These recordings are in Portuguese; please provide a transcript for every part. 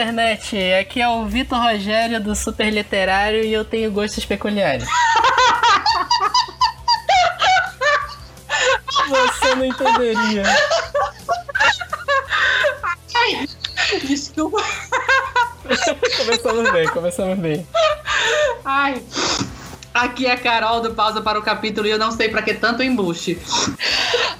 internet, aqui é o Vitor Rogério do Super Literário e eu tenho gostos peculiares. Você não entenderia. Ai, desculpa. começamos bem, começamos bem. Ai. Aqui é a Carol do Pausa para o Capítulo e eu não sei para que tanto embuste.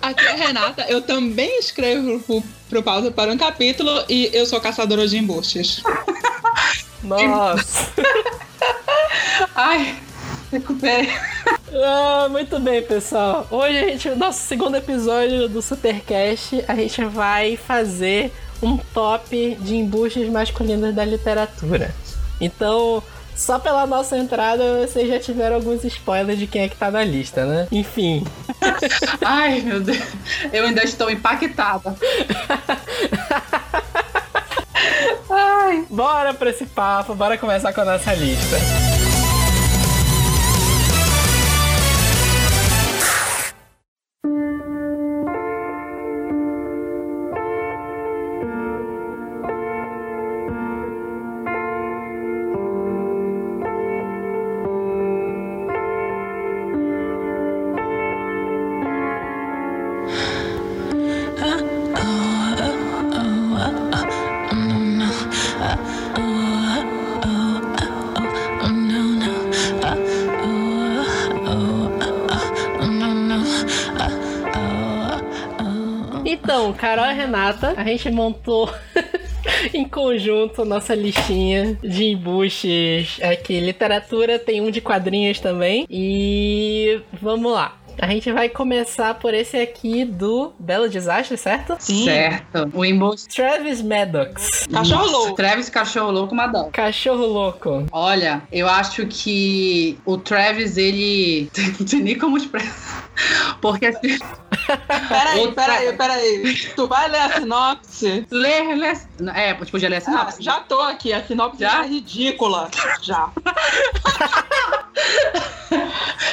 Aqui é a Renata, eu também escrevo pro, pro Pausa para um Capítulo e eu sou caçadora de embustes. Nossa. Ai, recuperei. Ah, muito bem, pessoal. Hoje a gente, nosso segundo episódio do Supercast, a gente vai fazer um top de embustes masculinos da literatura. Então, só pela nossa entrada, vocês já tiveram alguns spoilers de quem é que tá na lista, né? Enfim. Ai, meu Deus. Eu ainda estou impactada. Ai. Bora pra esse papo, bora começar com a nossa lista. Então, Carol e Renata, a gente montou em conjunto nossa listinha de embuches aqui. Literatura tem um de quadrinhos também. E vamos lá. A gente vai começar por esse aqui do Belo Desastre, certo? Sim. Certo. O embuste. Travis Maddox. Cachorro louco. Travis Cachorro Louco Madonna. Cachorro louco. Olha, eu acho que o Travis, ele. Não tem nem como expressar. Porque assim. Peraí, peraí, peraí. Tu vai ler a sinopse? Lê, lê. É, tipo, podia ler a Ah, sinopse. já tô aqui, a sinopse Já? já é ridícula. Já.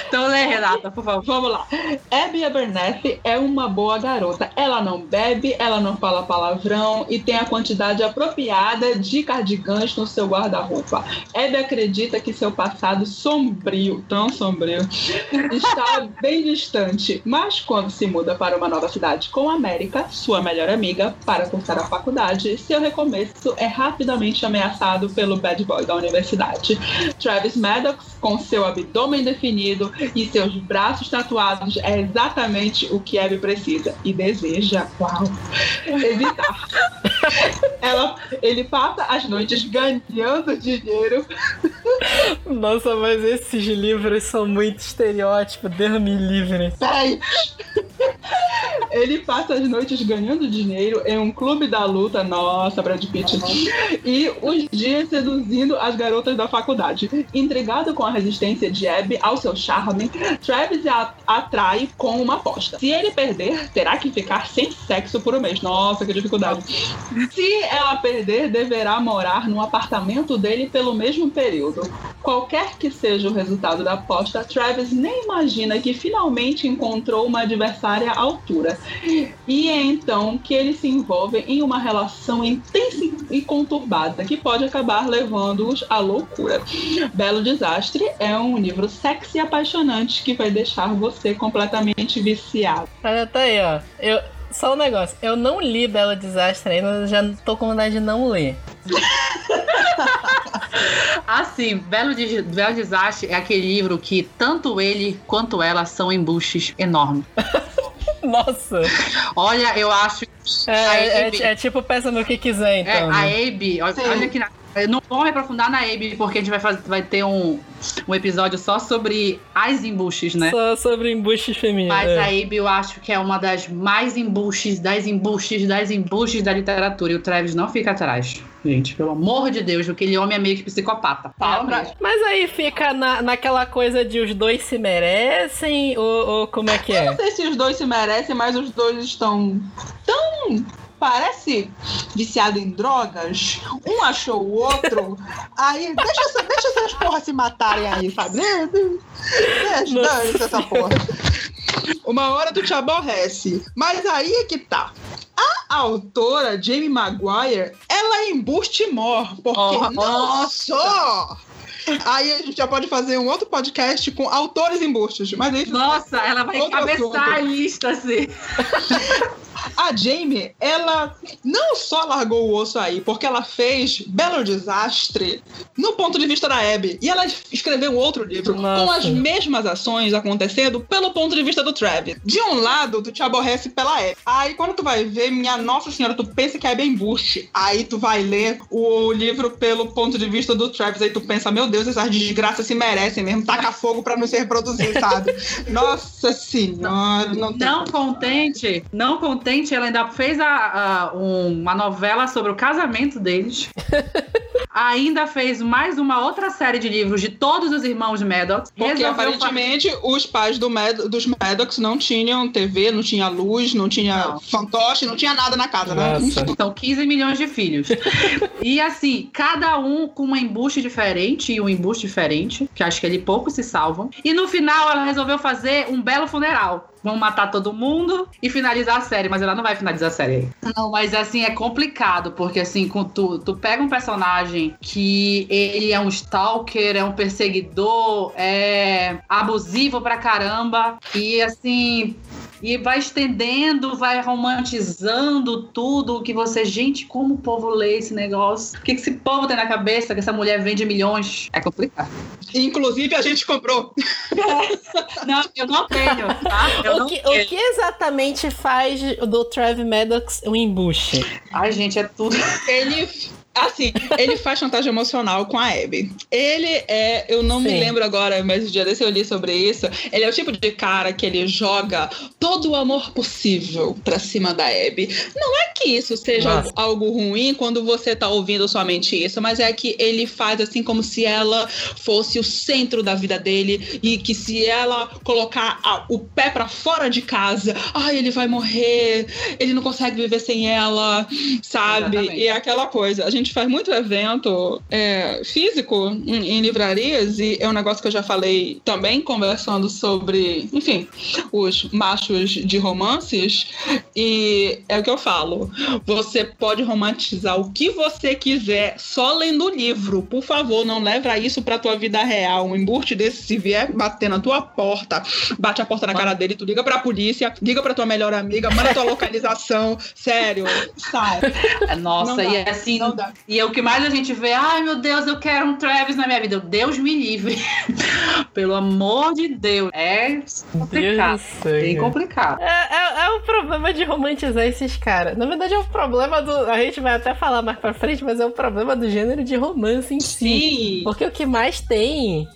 Então lê, Renata, por favor. Vamos lá. Abby Abernathy é uma boa garota. Ela não bebe, ela não fala palavrão e tem a quantidade apropriada de cardigans no seu guarda-roupa. Abby acredita que seu passado sombrio, tão sombrio, está bem distante, mas quando se muda para uma nova cidade com América, sua melhor amiga, para cursar a faculdade, seu recomeço é rapidamente ameaçado pelo bad boy da universidade. Travis Maddox, com seu abdômen definido e seus braços tatuados, é exatamente o que Abby precisa e deseja, uau, evitar. Ela, ele passa as noites ganhando dinheiro Nossa, mas esses livros são muito estereótipos, Deus me livre. Peraí. Ele passa as noites ganhando dinheiro em um clube da luta, nossa, Brad Pitt, e os dias seduzindo as garotas da faculdade. Intrigado com a resistência de Abby ao seu charme, Travis a atrai com uma aposta. Se ele perder, terá que ficar sem sexo por um mês. Nossa, que dificuldade. Se ela perder, deverá morar no apartamento dele pelo mesmo período. Qualquer que seja o resultado da aposta, Travis nem imagina que finalmente encontrou uma adversária à altura. E é então que eles se envolvem em uma relação intensa e conturbada que pode acabar levando-os à loucura. Belo Desastre é um livro sexy e apaixonante que vai deixar você completamente viciado. Olha, tá aí, ó. Eu, só um negócio, eu não li Belo Desastre ainda, eu já tô com vontade de não ler. Assim, Belo, Des- Belo Desastre é aquele livro que tanto ele quanto ela são embuches enormes. Nossa! Olha, eu acho que É, a é, é tipo peça no que quiser, É, então. a né? Abby, olha, Sim. olha que na- eu não vou me aprofundar na Abby, porque a gente vai, fazer, vai ter um, um episódio só sobre as embuches, né? Só sobre embuste feminino. Mas é. a Abby eu acho que é uma das mais embuches, das embuches, das embuches da literatura. E o Travis não fica atrás. Gente, pelo amor de Deus, aquele homem é meio que psicopata. Fala É. Mas aí fica na, naquela coisa de os dois se merecem, ou, ou como é que Eu é? não sei se os dois se merecem, mas os dois estão tão. Parece viciado em drogas. Um achou o outro. Aí, deixa, essa- deixa essas porras se matarem aí, sabe? Deixa, dane essa porra. Uma hora tu te aborrece. Mas aí é que tá. A autora, Jamie Maguire, ela é embuste mor, porque Oh, não nossa. só. Aí a gente já pode fazer um outro podcast com autores embustes. Mas isso, Nossa, ela vai encabeçar a lista, assim. a Jamie, ela não só largou o osso aí, porque ela fez Belo Desastre no ponto de vista da Abby. E ela escreveu outro livro Nossa. com as mesmas ações acontecendo pelo ponto de vista do Travis. De um lado, tu te aborrece pela Abby. Aí quando tu vai ver, minha nossa senhora, tu pensa que a Abby é embuste. Aí tu vai ler o livro pelo ponto de vista do Travis. Aí tu pensa, meu Deus, essas desgraças se merecem mesmo. Taca fogo pra não se reproduzir, sabe? nossa senhora, não tem Não contente, não contente, ela ainda fez a, a- um- uma novela sobre o casamento deles. ainda fez mais uma outra série de livros de todos os irmãos Maddox. Porque aparentemente os pais do Mad- dos Maddox não tinham TV, não tinha luz, não tinha Não. fantoche, não tinha nada na casa, né? Nossa. Enfim. São 15 milhões de filhos. e assim, cada um com uma embuste diferente e um embuste diferente, que acho que ele poucos se salvam. E no final ela resolveu fazer um belo funeral. Vão matar todo mundo e finalizar a série, mas ela não vai finalizar a série. Não, mas assim, é complicado, porque assim, com tu, tu pega um personagem que ele é um stalker, é um perseguidor, é abusivo pra caramba, e assim, e vai estendendo, vai romantizando tudo que você, gente, como o povo lê esse negócio? O que que esse povo tem na cabeça que essa mulher vende milhões? É complicado. Inclusive a gente comprou. Não, eu não tenho, tá? Eu O não que, tenho. o que exatamente faz do Travis Maddox um embuste? Ai, gente, é tudo. Ele. Assim, ele faz chantagem emocional com a Abby. Ele é, eu não me Sim. lembro agora, mas o dia desse eu li sobre isso. Ele é o tipo de cara que ele joga todo o amor possível pra cima da Abby. Não é que isso seja algo, algo ruim quando você tá ouvindo somente isso, mas é que ele faz assim como se ela fosse o centro da vida dele e que se ela colocar a- o pé pra fora de casa, ai, ele vai morrer, ele não consegue viver sem ela, sabe? Exatamente. E é aquela coisa. A gente faz muito evento é, físico em, em livrarias e é um negócio que eu já falei também, conversando sobre, enfim, os machos de romances. E é o que eu falo. Você pode romantizar o que você quiser só lendo o livro. Por favor, não leva isso pra tua vida real. Um emburte desse, se vier bater na tua porta, bate a porta na cara dele, tu liga pra polícia, liga pra tua melhor amiga, manda tua localização. Sério, sai. Nossa, dá, e assim, Não E é o que mais a gente vê, ai meu Deus, eu quero um Travis na minha vida. Eu, Deus me livre. Pelo amor de Deus. É complicado. Deus Bem complicado. É, é, é o problema de romantizar esses caras. Na verdade, é o problema do. A gente vai até falar mais pra frente, mas é o problema do gênero de romance em si. Sim. Porque o que mais tem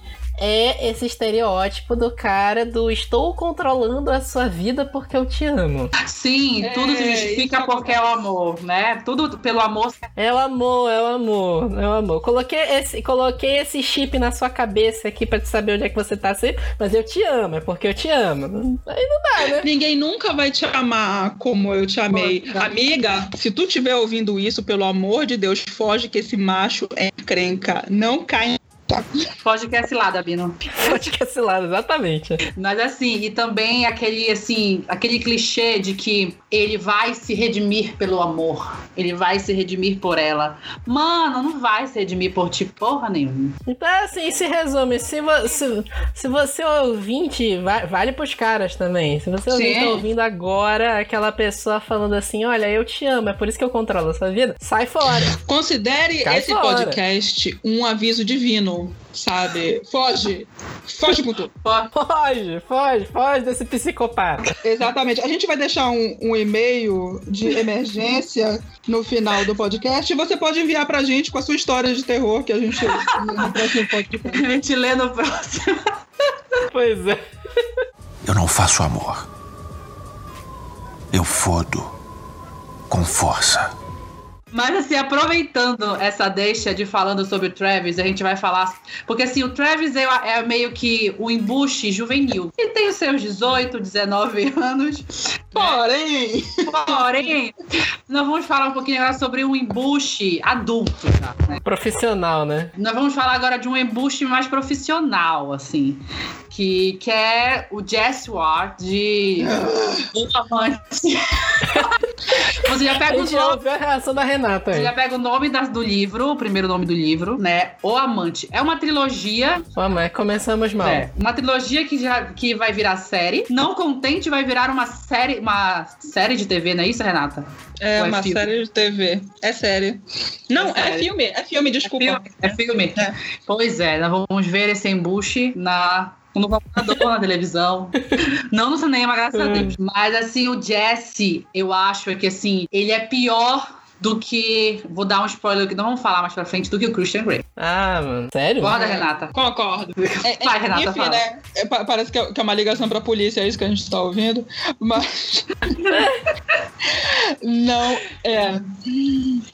é esse estereótipo do cara do estou controlando a sua vida porque eu te amo. Sim, É, tudo se isso justifica porque é o amor, né? Tudo pelo amor. É o amor, é o amor, é o amor. Coloquei esse, coloquei esse chip na sua cabeça aqui pra te saber onde é que você tá sempre, mas eu te amo, é porque eu te amo. Aí não dá, né? Ninguém nunca vai te amar como eu te amei. Poxa. Amiga, se tu estiver ouvindo isso, pelo amor de Deus, foge que esse macho é encrenca. Não cai. Pode que é cilada, Bino. Pode que esse lado, exatamente. Mas assim, e também aquele assim, aquele clichê de que ele vai se redimir pelo amor. Ele vai se redimir por ela. Mano, não vai se redimir por ti porra nenhuma. Então, assim, se resume, se, vo- se, se você é ouvinte, va- vale pros caras também. Se você ouvinte tá ouvindo agora aquela pessoa falando assim, olha, eu te amo, é por isso que eu controlo a sua vida, sai fora. Considere Cai esse fora. podcast um aviso divino, sabe? Foge. Foge com tudo. Foge, foge, foge desse psicopata. Exatamente. A gente vai deixar um, um e-mail de emergência no final do podcast e você pode enviar pra gente com a sua história de terror que a gente no próximo podcast. A gente lê no próximo. Pois é. Eu não faço amor. Eu fodo com força. Mas assim, aproveitando essa deixa de falando sobre o Travis, a gente vai falar. Porque assim, o Travis é, é meio que o embuste juvenil. Ele tem os seus 18, 19 anos. Porém, Porém, nós vamos falar um pouquinho agora sobre um embuste adulto já, né? Profissional, né? Nós vamos falar agora de um embuste mais profissional, assim. Que, que é o Jess Ward de. Você já pega o gente já nome. ouviu a reação da Renata Você aí. já pega o nome das- do livro, o primeiro nome do livro, né? O Amante. É uma trilogia mas começamos mal. É, uma trilogia que já que vai virar série. Não contente, vai virar uma série, uma série de TV, não é isso, Renata? É Ou é uma filme? série de TV. É série. Não, É é, série. filme. É filme, desculpa. Filme? É filme? É. Pois é, nós vamos ver esse embuste na no computador, na televisão. Não no cinema, graças a Hum. Deus. Mas assim, o Jesse, eu acho que assim, ele é pior do que. Vou dar um spoiler que não vamos falar mais pra frente, do que o Christian Grey. Ah, mano. Sério? Concorda, Renata? Concordo. É, é, Vai, Renata, enfim, fala. né? é, pa- parece que é, que é uma ligação pra polícia, é isso que a gente tá ouvindo. Mas. Não, é.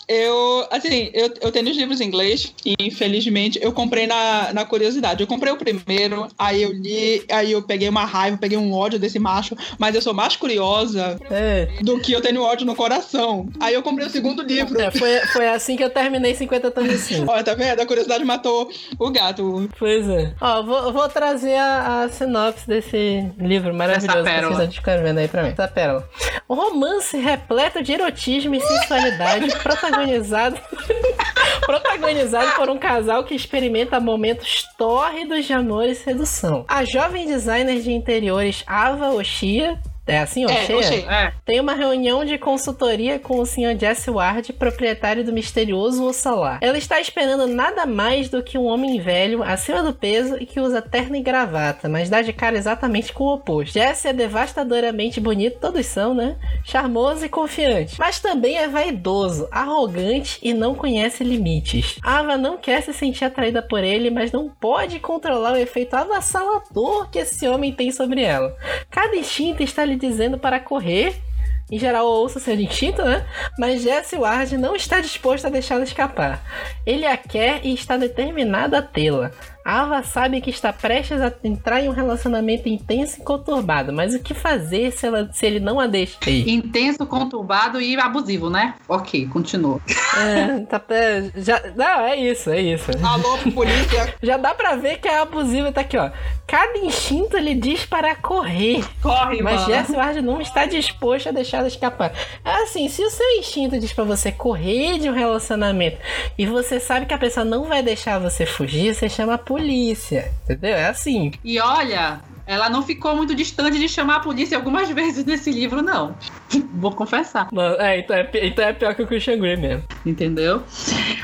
Eu, assim, eu, eu tenho os livros em inglês e, infelizmente, eu comprei na, na curiosidade. Eu comprei o primeiro, aí eu li, aí eu peguei uma raiva, peguei um ódio desse macho, mas eu sou mais curiosa É. do que eu tenho ódio no coração. Aí eu comprei o segundo livro. É, foi, foi assim que eu terminei 50 tons de cinza. Olha, tá vendo? A curiosidade matou o gato. Pois é. Ó, vou, vou trazer a, a sinopse desse livro maravilhoso Essa que vocês estão descrevendo aí pra mim. Essa pérola. Um romance repleto de erotismo e sensualidade, protagonizado. protagonizado por um casal que experimenta momentos tórridos de amor e sedução. A jovem designer de interiores Ava Oshia. É assim, É, Oshia? Oshia. É. Tem uma reunião de consultoria com o Sr. Jesse Ward, proprietário do misterioso Ossalar. Ela está esperando nada mais do que um homem velho, acima do peso e que usa terno e gravata, mas dá de cara exatamente com o oposto. Jesse é devastadoramente bonito, todos são, né? Charmoso e confiante. Mas também é vaidoso, arrogante e não conhece limites. Ava não quer se sentir atraída por ele, mas não pode controlar o efeito avassalador que esse homem tem sobre ela. Cada instinto está lhe dizendo para correr. Em geral, ouça seu instinto, né? Mas Jesse Ward não está disposto a deixá-la escapar. Ele a quer e está determinado a tê-la. Ava sabe que está prestes a entrar em um relacionamento intenso e conturbado, mas o que fazer se, ela- se ele não a deixa ir? Intenso, conturbado e abusivo, né? Ok, continua. É, tá, já, não, é isso, é isso. Alô, polícia. Já dá pra ver que é abusivo, tá aqui, ó. Cada instinto lhe diz para correr. Corre, Mas mano. Jesse Ward não está disposto a deixá-la escapar. É assim, se o seu instinto diz pra você correr de um relacionamento e você sabe que a pessoa não vai deixar você fugir, você chama a polícia. Entendeu? É assim. E olha, ela não ficou muito distante de chamar a polícia algumas vezes nesse livro, não. Vou confessar. Não, é, então é, então é pior que o Christian Grey mesmo. Entendeu?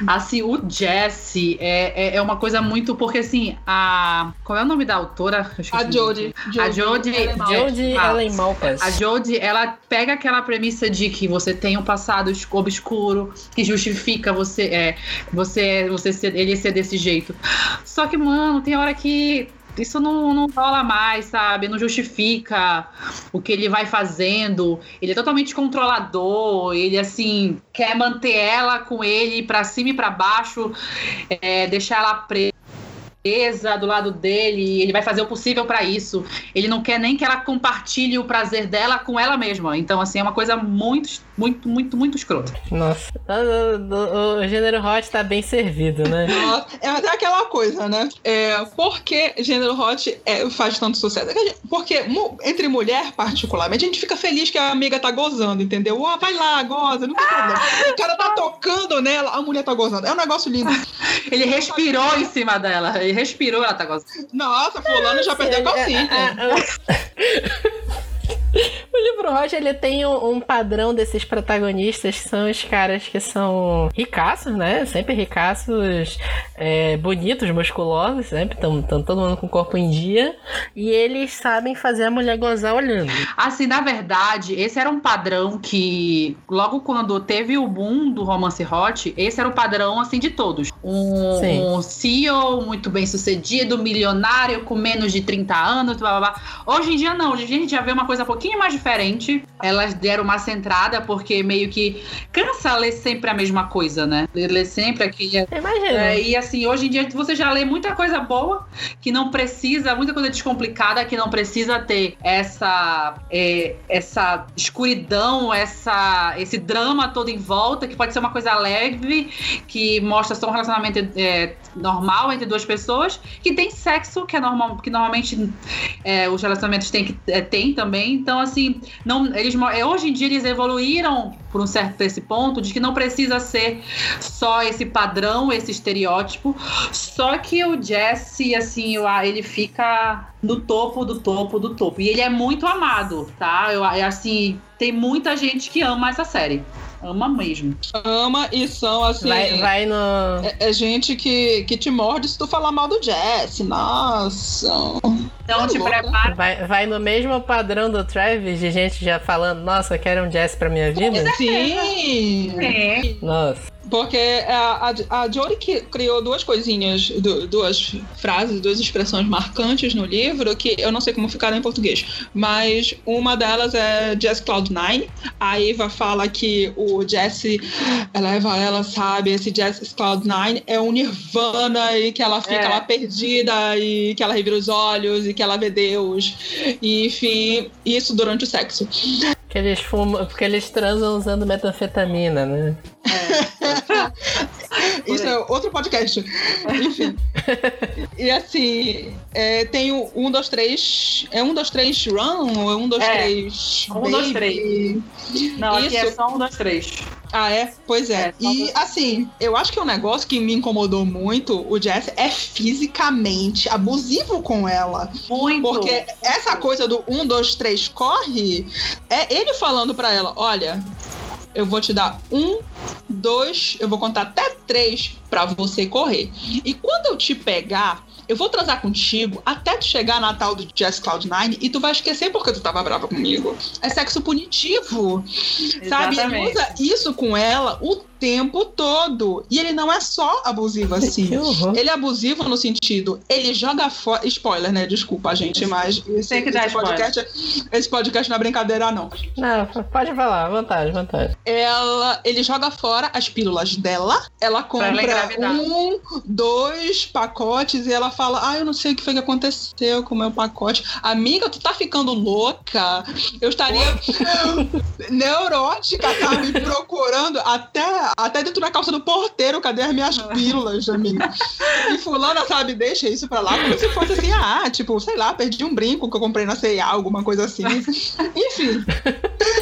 Assim, o Jesse é, é, é uma coisa muito. Porque assim, a. Qual é o nome da autora? A. Jodie. A Jodie. Ela é Jodie Ellen Malpass. A Jodie, ela pega aquela premissa de que você tem um passado obscuro que justifica você, é, você, você ser, ele ser desse jeito. Só que, mano, tem hora que isso não, não rola mais, sabe? Não justifica o que ele vai fazendo. Ele é totalmente controlador. Ele, assim, quer manter ela com ele pra cima e pra baixo, é, deixar ela presa do lado dele, ele vai fazer o possível pra isso. Ele não quer nem que ela compartilhe o prazer dela com ela mesma. Então, assim, é uma coisa muito, muito, muito, muito escrota. Nossa. O, o- o gênero hot tá bem servido, né? Nossa, É até aquela coisa, né? É, por que gênero hot é, faz tanto sucesso? É Porque entre mulher, particularmente, a gente fica feliz que a amiga tá gozando, entendeu? Ah, vai lá, goza, não tem problema. O cara tá tocando nela, a mulher tá gozando. É um negócio lindo. Ele respirou em cima dela. Ele respirou, ela tá gostando. Nossa, fulano já perdeu a É, calcinha. O Hot ele tem um, um padrão desses protagonistas que são os caras que são ricaços, né? Sempre ricaços, é, bonitos, musculosos, sempre estão todo mundo com o corpo em dia. E eles sabem fazer a mulher gozar olhando. Assim, na verdade, esse era um padrão que, logo quando teve o boom do romance hot, esse era o padrão, assim, de todos. Um, Sim. um CEO muito bem sucedido, milionário, com menos de 30 anos, blá, blá, blá. Hoje em dia, não. Hoje em dia a gente já vê uma coisa um pouquinho mais diferente. Elas deram uma centrada, porque meio que cansa ler sempre a mesma coisa, né? Ler, ler sempre aquilo. Imagina. É, e assim, hoje em dia você já lê muita coisa boa, que não precisa, muita coisa descomplicada, que não precisa ter essa, é, essa escuridão, essa, esse drama todo em volta, que pode ser uma coisa leve, que mostra só um relacionamento é, normal entre duas pessoas, que tem sexo, que é normal, que normalmente é, os relacionamentos têm, que, é, tem também. Então, assim, não, eles, é, hoje em dia eles evoluíram por um certo esse ponto de que não precisa ser só esse padrão, esse estereótipo. Só que o Jesse, assim, ele fica no topo do topo do topo. E ele é muito amado, tá? Eu, assim, tem muita gente que ama essa série. Ama mesmo. Ama e são assim. Vai, vai no. É, é gente que, que te morde se tu falar mal do Jesse. Nossa. Então te louca. prepara. Vai, vai no mesmo padrão do Travis, de gente já falando, nossa, eu quero um jazz pra minha vida? Sim. É. Nossa. Porque a, a, a Jory criou duas coisinhas, du- duas frases, duas expressões marcantes no livro que eu não sei como ficaram em português. Mas uma delas é Jess Cloud9. A Eva fala que o Jesse leva ela, sabe? Esse Jess Cloud9 é um nirvana e que ela fica É. lá perdida e que ela revira os olhos e que ela vê Deus. E, enfim, isso durante o sexo. Porque eles fumam, porque eles transam usando metanfetamina, né? Isso é outro podcast. Enfim. e assim, é, tem o 1, 2, 3. É 1, 2, 3 run ou é 1, 2, É. 3? Um, dois, três. Não, aqui é Isso. só um, dois, três. Ah, é? Pois é. É, e dois. assim, eu acho que um negócio que me incomodou muito, o Jess, é fisicamente abusivo com ela. Muito. Porque essa coisa do 1, 2, 3 corre, é ele falando pra ela: olha, eu vou te dar um, dois, eu vou contar até três pra você correr. E quando eu te pegar, eu vou transar contigo até tu chegar na tal do Jazz Cloud9 e tu vai esquecer porque tu tava brava comigo. É sexo punitivo. Sabe? Ele Exatamente. usa isso com ela o tempo todo. E ele não é só abusivo assim. Ele é abusivo no sentido, ele joga fora. Spoiler, né? Desculpa, gente, mas esse, Tem que dar esse podcast, esse podcast não é brincadeira, não. Não, pode falar, vantagem, vantagem. Ela, ele joga fora as pílulas dela, ela compra um, dois pacotes e ela fala: Ah, eu não sei o que foi que aconteceu com o meu pacote. Amiga, tu tá ficando louca? Eu estaria neurótica, sabe? Procurando até, até dentro da calça do porteiro, cadê as minhas pílulas, amiga? E fulana, sabe, deixa isso pra lá, como se fosse assim, ah, tipo, sei lá, perdi um brinco que eu comprei na C&A, alguma coisa assim. Enfim,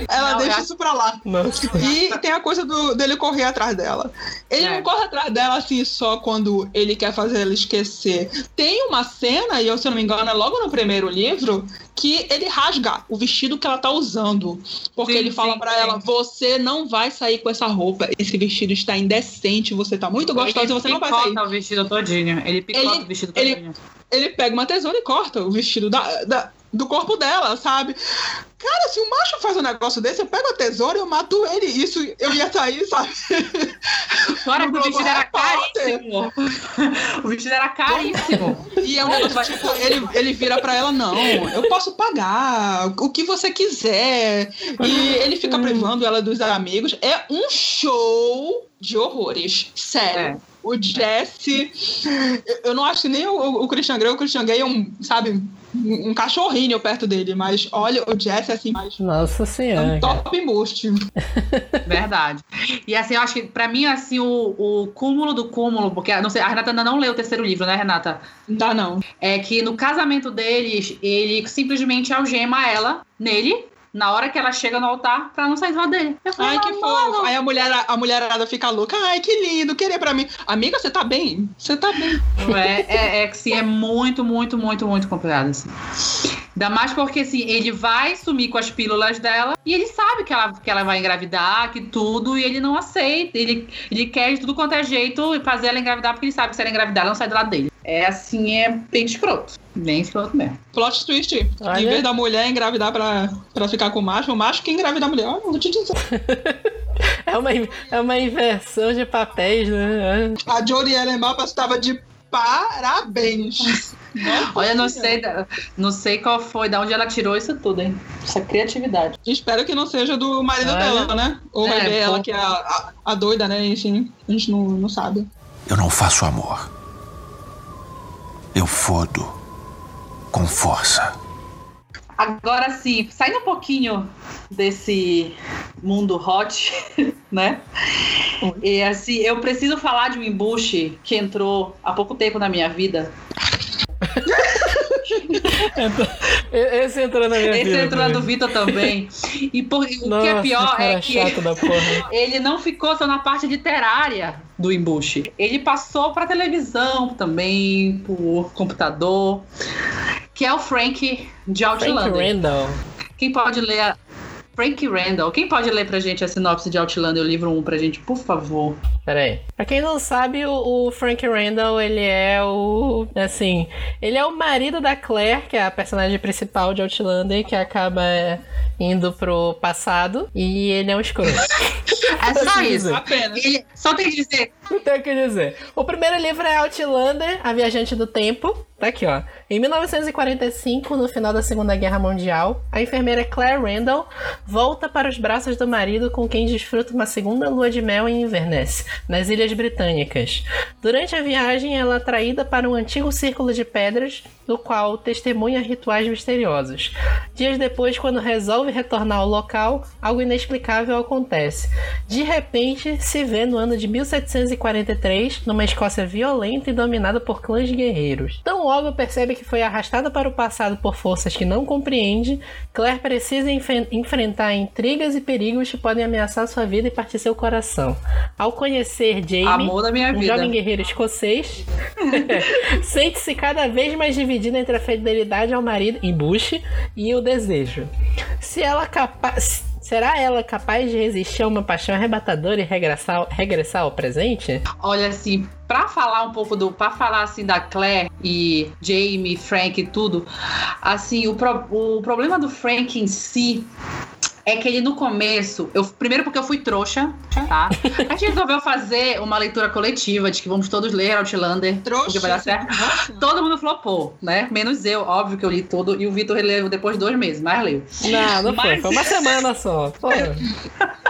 ela Não, deixa eu- isso pra lá. Nossa. E tem a coisa do, dele correr atrás dela. Ele É. não corre atrás dela assim só quando ele quer fazer ela esquecer. Tem uma cena, e eu, se eu não me engano, é logo no primeiro livro, que ele rasga o vestido que ela tá usando. Porque Sim, ele fala sim. ela: você não vai sair com essa roupa. Esse vestido está indecente, você tá muito gostosa e você não vai sair. picota o vestido todinho. Ele picota Ele- o vestido ele- todinho. Ele pega uma tesoura e corta o vestido da, da- do corpo dela, sabe? Cara, se o macho faz um negócio desse, eu pego a tesoura e eu mato ele. Isso eu ia sair, sabe? Fora que o vestido era caríssimo. o vestido era caríssimo. E é um negócio tipo, ele, ele vira pra ela, não, eu posso pagar o que você quiser. E ele fica privando ela dos amigos. É um show de horrores. Sério. É. O Jesse. eu- não acho que nem o, o Christian Grey. O Christian Grey é um, sabe, um um cachorrinho perto dele. Mas olha, o Jesse, assim, mais. Nossa É senhora. um cara. top boost. Verdade. E assim, eu acho que pra mim, assim, o, o cúmulo do cúmulo, porque não sei, a Renata ainda não leu o terceiro livro, né, Renata? Não dá, não. É que no casamento deles, ele simplesmente algema ela nele. Na hora que ela chega no altar, pra não sair do lado dele. Eu falei, Ai, que "Mano, fofo. Aí a, mulher, a mulherada fica louca. Ai, que lindo, querer pra mim. Amiga, você tá bem? Você tá bem. É, é, é que sim, é muito, muito, muito, muito complicado, assim. Ainda mais porque, assim, ele vai sumir com as pílulas dela e ele sabe que ela, que ela vai engravidar, que tudo, e ele não aceita. Ele, ele quer de tudo quanto é jeito fazer ela engravidar, porque ele sabe que se ela engravidar, ela não sai do lado dele. É assim, é bem escroto. Bem escroto mesmo. Plot twist. Olha. Em vez da mulher engravidar pra, pra ficar com o macho, o macho que engravida a mulher. Olha, eu vou te dizer. É uma, é uma inversão de papéis, né? A Jodie Ellen Mapas estava de parabéns. Nossa Olha, não sei, não sei qual foi, da onde ela tirou isso tudo, hein? Essa criatividade. Espero que não seja do marido Olha. dela, né? Ou vai É, ver ela pô. que é a, a, a doida, né? Enfim, a gente não, não sabe. Eu não faço amor. Eu fodo com força. Agora sim, saindo um pouquinho desse mundo hot, né? E assim, eu preciso falar de um embuste que entrou há pouco tempo na minha vida. Esse entrou na minha Esse vida. entrou na do Vitor também. E por- o que Nossa, é pior cara é que ele não ficou só na parte literária do embuste. Ele passou pra televisão também, por computador, que é o Frank de Frank Outlander. Randall. Quem pode ler. Frank Randall. Quem pode ler pra gente a sinopse de Outlander, o livro 1 pra gente, por favor? Pera aí. Pra quem não sabe, o, o Frank Randall, ele é o. Assim. Ele é o marido da Claire, que é a personagem principal de Outlander, que acaba indo pro passado. E ele é um escroto. É só isso. Apenas. Ele só tem que dizer. Não tenho o que dizer. O primeiro livro é Outlander, A Viajante do Tempo. Tá aqui, ó. Em 1945, no final da Segunda Guerra Mundial, a enfermeira Claire Randall volta para os braços do marido com quem desfruta uma segunda lua de mel em Inverness, nas Ilhas Britânicas. Durante a viagem, ela é atraída para um antigo círculo de pedras, do qual testemunha rituais misteriosos. Dias depois, quando resolve retornar ao local, algo inexplicável acontece. De repente, se vê no ano de 1743, numa Escócia violenta e dominada por clãs guerreiros. Tão logo percebe que foi arrastada para o passado por forças que não compreende, Claire precisa enfe- enfrentar intrigas e perigos que podem ameaçar sua vida e partir seu coração. Ao conhecer Jamie, um vida. jovem guerreiro escocês, sente-se cada vez mais dividida entre a fidelidade ao marido, embuste, e o desejo. Se ela capaz. Será ela capaz de resistir a uma paixão arrebatadora e regressar, regressar ao presente? Olha, assim, pra falar um pouco do. Pra falar assim da Claire e Jamie, Frank e tudo, assim, o, pro- o problema do Frank em si. É que ele no começo, eu, primeiro porque eu fui trouxa, tá? A gente resolveu fazer uma leitura coletiva de que vamos todos ler Outlander. Trouxa. Porque vai dar certo. Nossa. Todo mundo flopou, né? Menos eu, óbvio que eu li tudo. E o Vitor releu depois de dois meses, mas leu. Não, não foi. Mas- Foi uma semana só. Pô.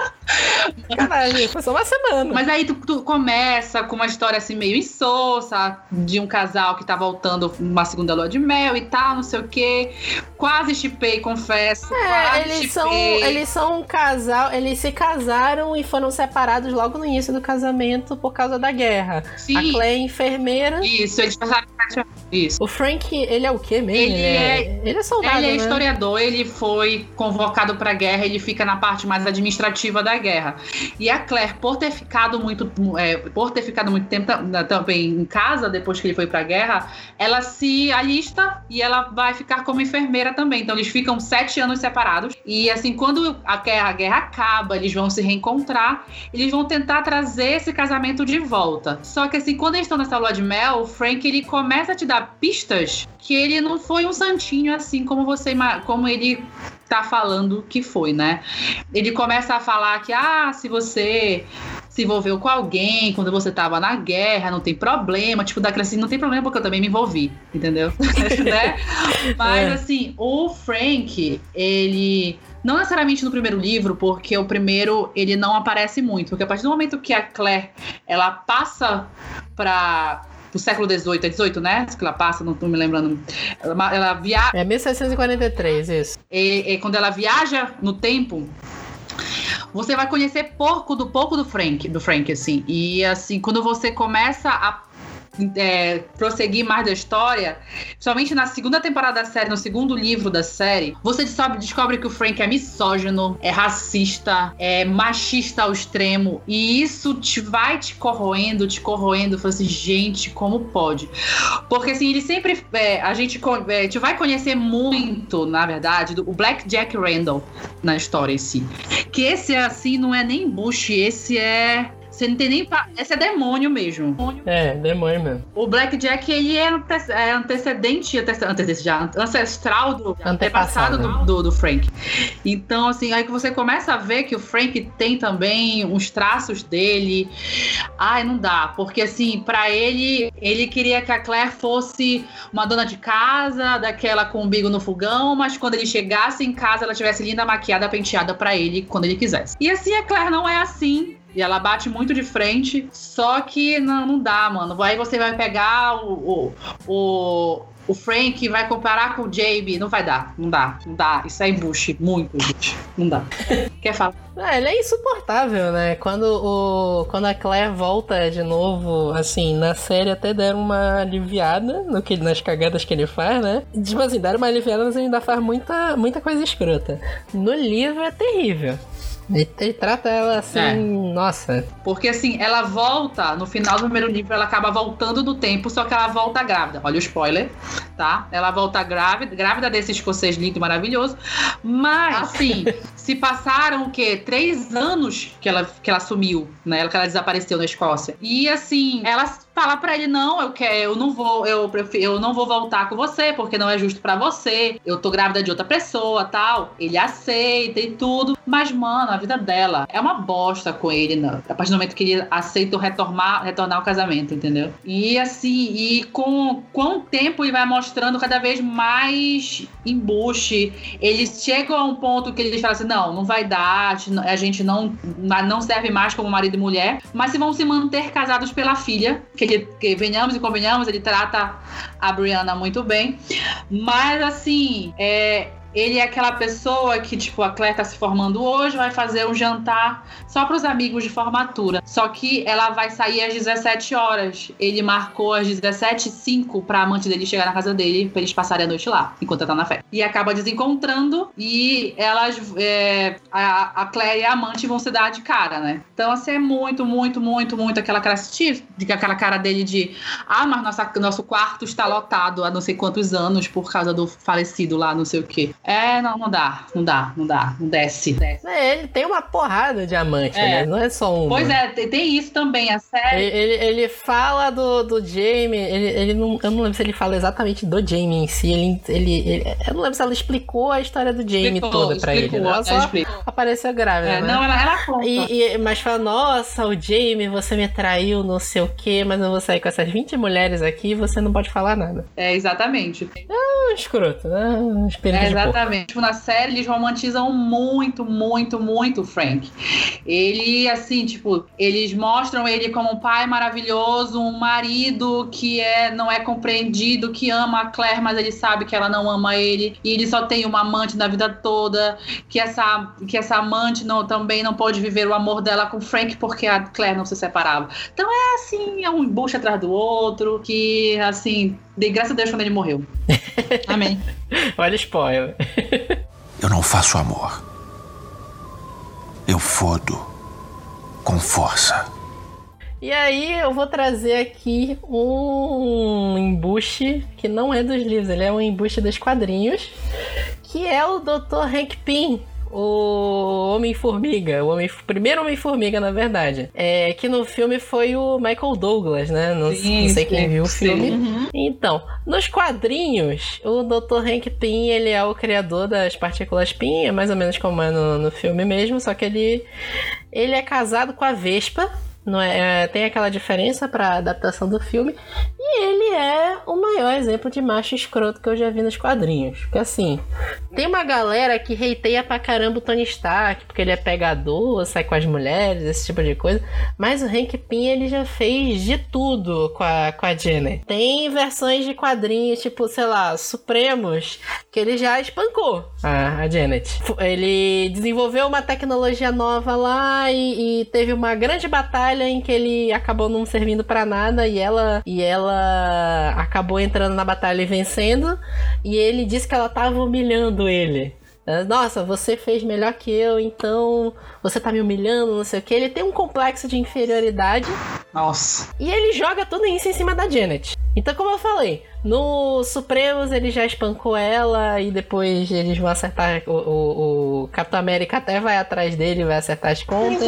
Caralho, foi só uma semana. Mas aí tu, tu começa com uma história assim meio insossa, de um casal que tá voltando uma segunda lua de mel e tal, não sei o quê. Quase chipei, confesso. É, eles são, eles são um casal, eles se casaram e foram separados logo no início do casamento por causa da guerra. Sim, A Claire é enfermeira. isso, eles passaram isso. O Frank, ele é o quê mesmo? Ele é- ele é soldado, Ele é né? historiador, ele foi convocado pra guerra, ele fica na parte mais administrativa da guerra. E a Claire, por ter ficado muito, é, por ter ficado muito tempo tam- também em casa depois que ele foi pra guerra, ela se alista e ela vai ficar como enfermeira também. Então eles ficam sete anos separados. E assim, quando a guerra, a guerra acaba, eles vão se reencontrar, eles vão tentar trazer esse casamento de volta. Só que assim, quando eles estão nessa lua de mel, o Frank ele começa a te dar pistas que ele não foi um santinho assim como você como ele tá falando que foi, né? Ele começa a falar que ah, se você se envolveu com alguém quando você tava na guerra, não tem problema, tipo daquela assim, não tem problema porque eu também me envolvi, entendeu? né? Mas É. assim, o Frank, ele não necessariamente no primeiro livro, porque o primeiro ele não aparece muito, porque a partir do momento que a Claire ela passa para o século XVIII, é XVIII, né? Que ela passa, não tô me lembrando. Ela, ela via, É 1743, isso. e, e quando ela viaja no tempo, você vai conhecer pouco do pouco do Frank, do Frank assim. E assim, quando você começa a é, prosseguir mais da história, principalmente na segunda temporada da série, no segundo livro da série, você descobre, que o Frank é misógino, é racista, é machista ao extremo, e isso te vai te corroendo, te corroendo, fala assim, gente, como pode? Porque assim, ele sempre. é, a gente é, gente vai conhecer muito, na verdade, do, o Black Jack Randall na história em si. Que esse assim não é nem Bush, esse é. Você não tem nem. pa- Esse é demônio mesmo. É, demônio mesmo. O Black Jack, ele é, ante- é antecedente, ante- antecedente já, ancestral do Antepassado. do, do, do Frank. Então, assim, aí que você começa a ver que o Frank tem também uns traços dele. Ai, não dá, porque assim, pra ele, ele queria que a Claire fosse uma dona de casa, daquela com o umbigo no fogão, mas quando ele chegasse em casa, ela tivesse linda, maquiada, penteada pra ele quando ele quisesse. E assim, a Claire não é assim. E ela bate muito de frente, só que não, não dá, mano. Aí você vai pegar o, o, o, o Frank e vai comparar com o Jamie. Não vai dar, não dá, não dá. Isso é embuste, muito embuste. Não dá. Quer falar? É, ele é insuportável, né? Quando, o, quando a Claire volta de novo, assim, na série até deram uma aliviada no que, nas cagadas que ele faz, né? Tipo assim, deram uma aliviada, mas ele ainda faz muita, muita coisa escrota. No livro é terrível. Ele, ele trata ela assim, É. nossa. Porque assim, ela volta, no final do primeiro livro, ela acaba voltando do tempo, só que ela volta grávida. Olha o spoiler, tá? Ela volta grávida, grávida desse escocês lindo e maravilhoso. Mas, assim, se passaram o quê? Três anos que ela, que ela sumiu, né? Que ela desapareceu na Escócia. E assim, ela fala pra ele: não, eu quero, eu não vou, eu prefiro, eu não vou voltar com você, porque não é justo pra você. Eu tô grávida de outra pessoa, tal. Ele aceita e tudo. Mas, mano, a vida dela é uma bosta com ele, né? A partir do momento que ele aceita retornar, retornar ao casamento, entendeu? E assim, e com, com o tempo ele vai mostrando cada vez mais embuste. Eles chegam a um ponto que eles falam assim: não, não vai dar, a gente não, não serve mais como marido e mulher, mas se vão se manter casados pela filha, que ele, que venhamos e convenhamos, ele trata a Brianna muito bem. Mas assim, é, ele é aquela pessoa que, tipo, a Claire tá se formando hoje, vai fazer um jantar só pros amigos de formatura. Só que ela vai sair às 17 horas. Ele marcou às 17h05 pra amante dele chegar na casa dele, pra eles passarem a noite lá, enquanto ela tá na festa. E acaba desencontrando e elas, é, a, a Claire e a amante vão se dar de cara, né? Então, assim, é muito, muito, muito, muito aquela cara, aquela cara dele de ah, mas nossa, nosso quarto está lotado há não sei quantos anos por causa do falecido lá, não sei o quê. É, não, não dá, não dá, não dá, não desce. desce. É, ele tem uma porrada de amante, É. né? Não é só um. Pois é, tem, tem isso também, a série. Ele, ele, ele fala do, do Jamie, ele, ele não, eu não lembro se ele fala exatamente do Jamie em si. Ele, ele, ele- eu não lembro se ela explicou a história do Jamie Explicou, toda pra ele. explicou, Né? Ela só apareceu grávida. É, né? não, ela, ela conta. E, e- mas fala, nossa, o Jamie, você me traiu, não sei o que, mas eu vou sair com essas 20 mulheres aqui e você não pode falar nada. É, exatamente. É um escroto, né? Um É, de porco. Exatamente. Tipo, na série eles romantizam muito, muito, muito o Frank. Ele, assim, tipo, eles mostram ele como um pai maravilhoso, um marido que é, não é compreendido, que ama a Claire, mas ele sabe que ela não ama ele. E ele só tem uma amante na vida toda. Que essa, que essa amante não, também não pode viver o amor dela com o Frank porque a Claire não se separava. Então é assim, é um embuste atrás do outro. Que, assim, de graças a Deus quando ele morreu. Amém. Olha o spoiler. Eu não faço amor. Eu fodo com força. E aí eu vou trazer aqui um embuste que não é dos livros, ele é um embuste dos quadrinhos, que é o Dr. Hank Pym, o Homem-Formiga, o homem, primeiro Homem-Formiga, na verdade. É, que no filme foi o Michael Douglas, né? Não, Sim, não sei quem sim, viu o filme. Uhum. Então, nos quadrinhos, o Dr. Hank Pym, ele é o criador das partículas Pym, é mais ou menos como é no, no filme mesmo, só que ele, ele é casado com a Vespa, não é, é, tem aquela diferença pra adaptação do filme, e ele é o maior exemplo de macho escroto que eu já vi nos quadrinhos. Porque assim, tem uma galera que hateia pra caramba o Tony Stark, porque ele é pegador, sai com as mulheres, esse tipo de coisa. Mas o Hank Pym, ele já fez de tudo com a, com a Janet. Tem versões de quadrinhos, tipo, sei lá, Supremos, que ele já espancou a, a Janet. Ele desenvolveu uma tecnologia nova lá e, e teve uma grande batalha em que ele acabou não servindo pra nada e ela, e ela acabou entrando na batalha e vencendo. E ele disse que ela tava humilhando ele. Nossa, você fez melhor que eu, então você tá me humilhando, não sei o que. Ele tem um complexo de inferioridade Nossa. e ele joga tudo isso em cima da Janet. Então, como eu falei, no Supremos ele já espancou ela e depois eles vão acertar. O, o, o Capitão América até vai atrás dele, vai acertar as contas.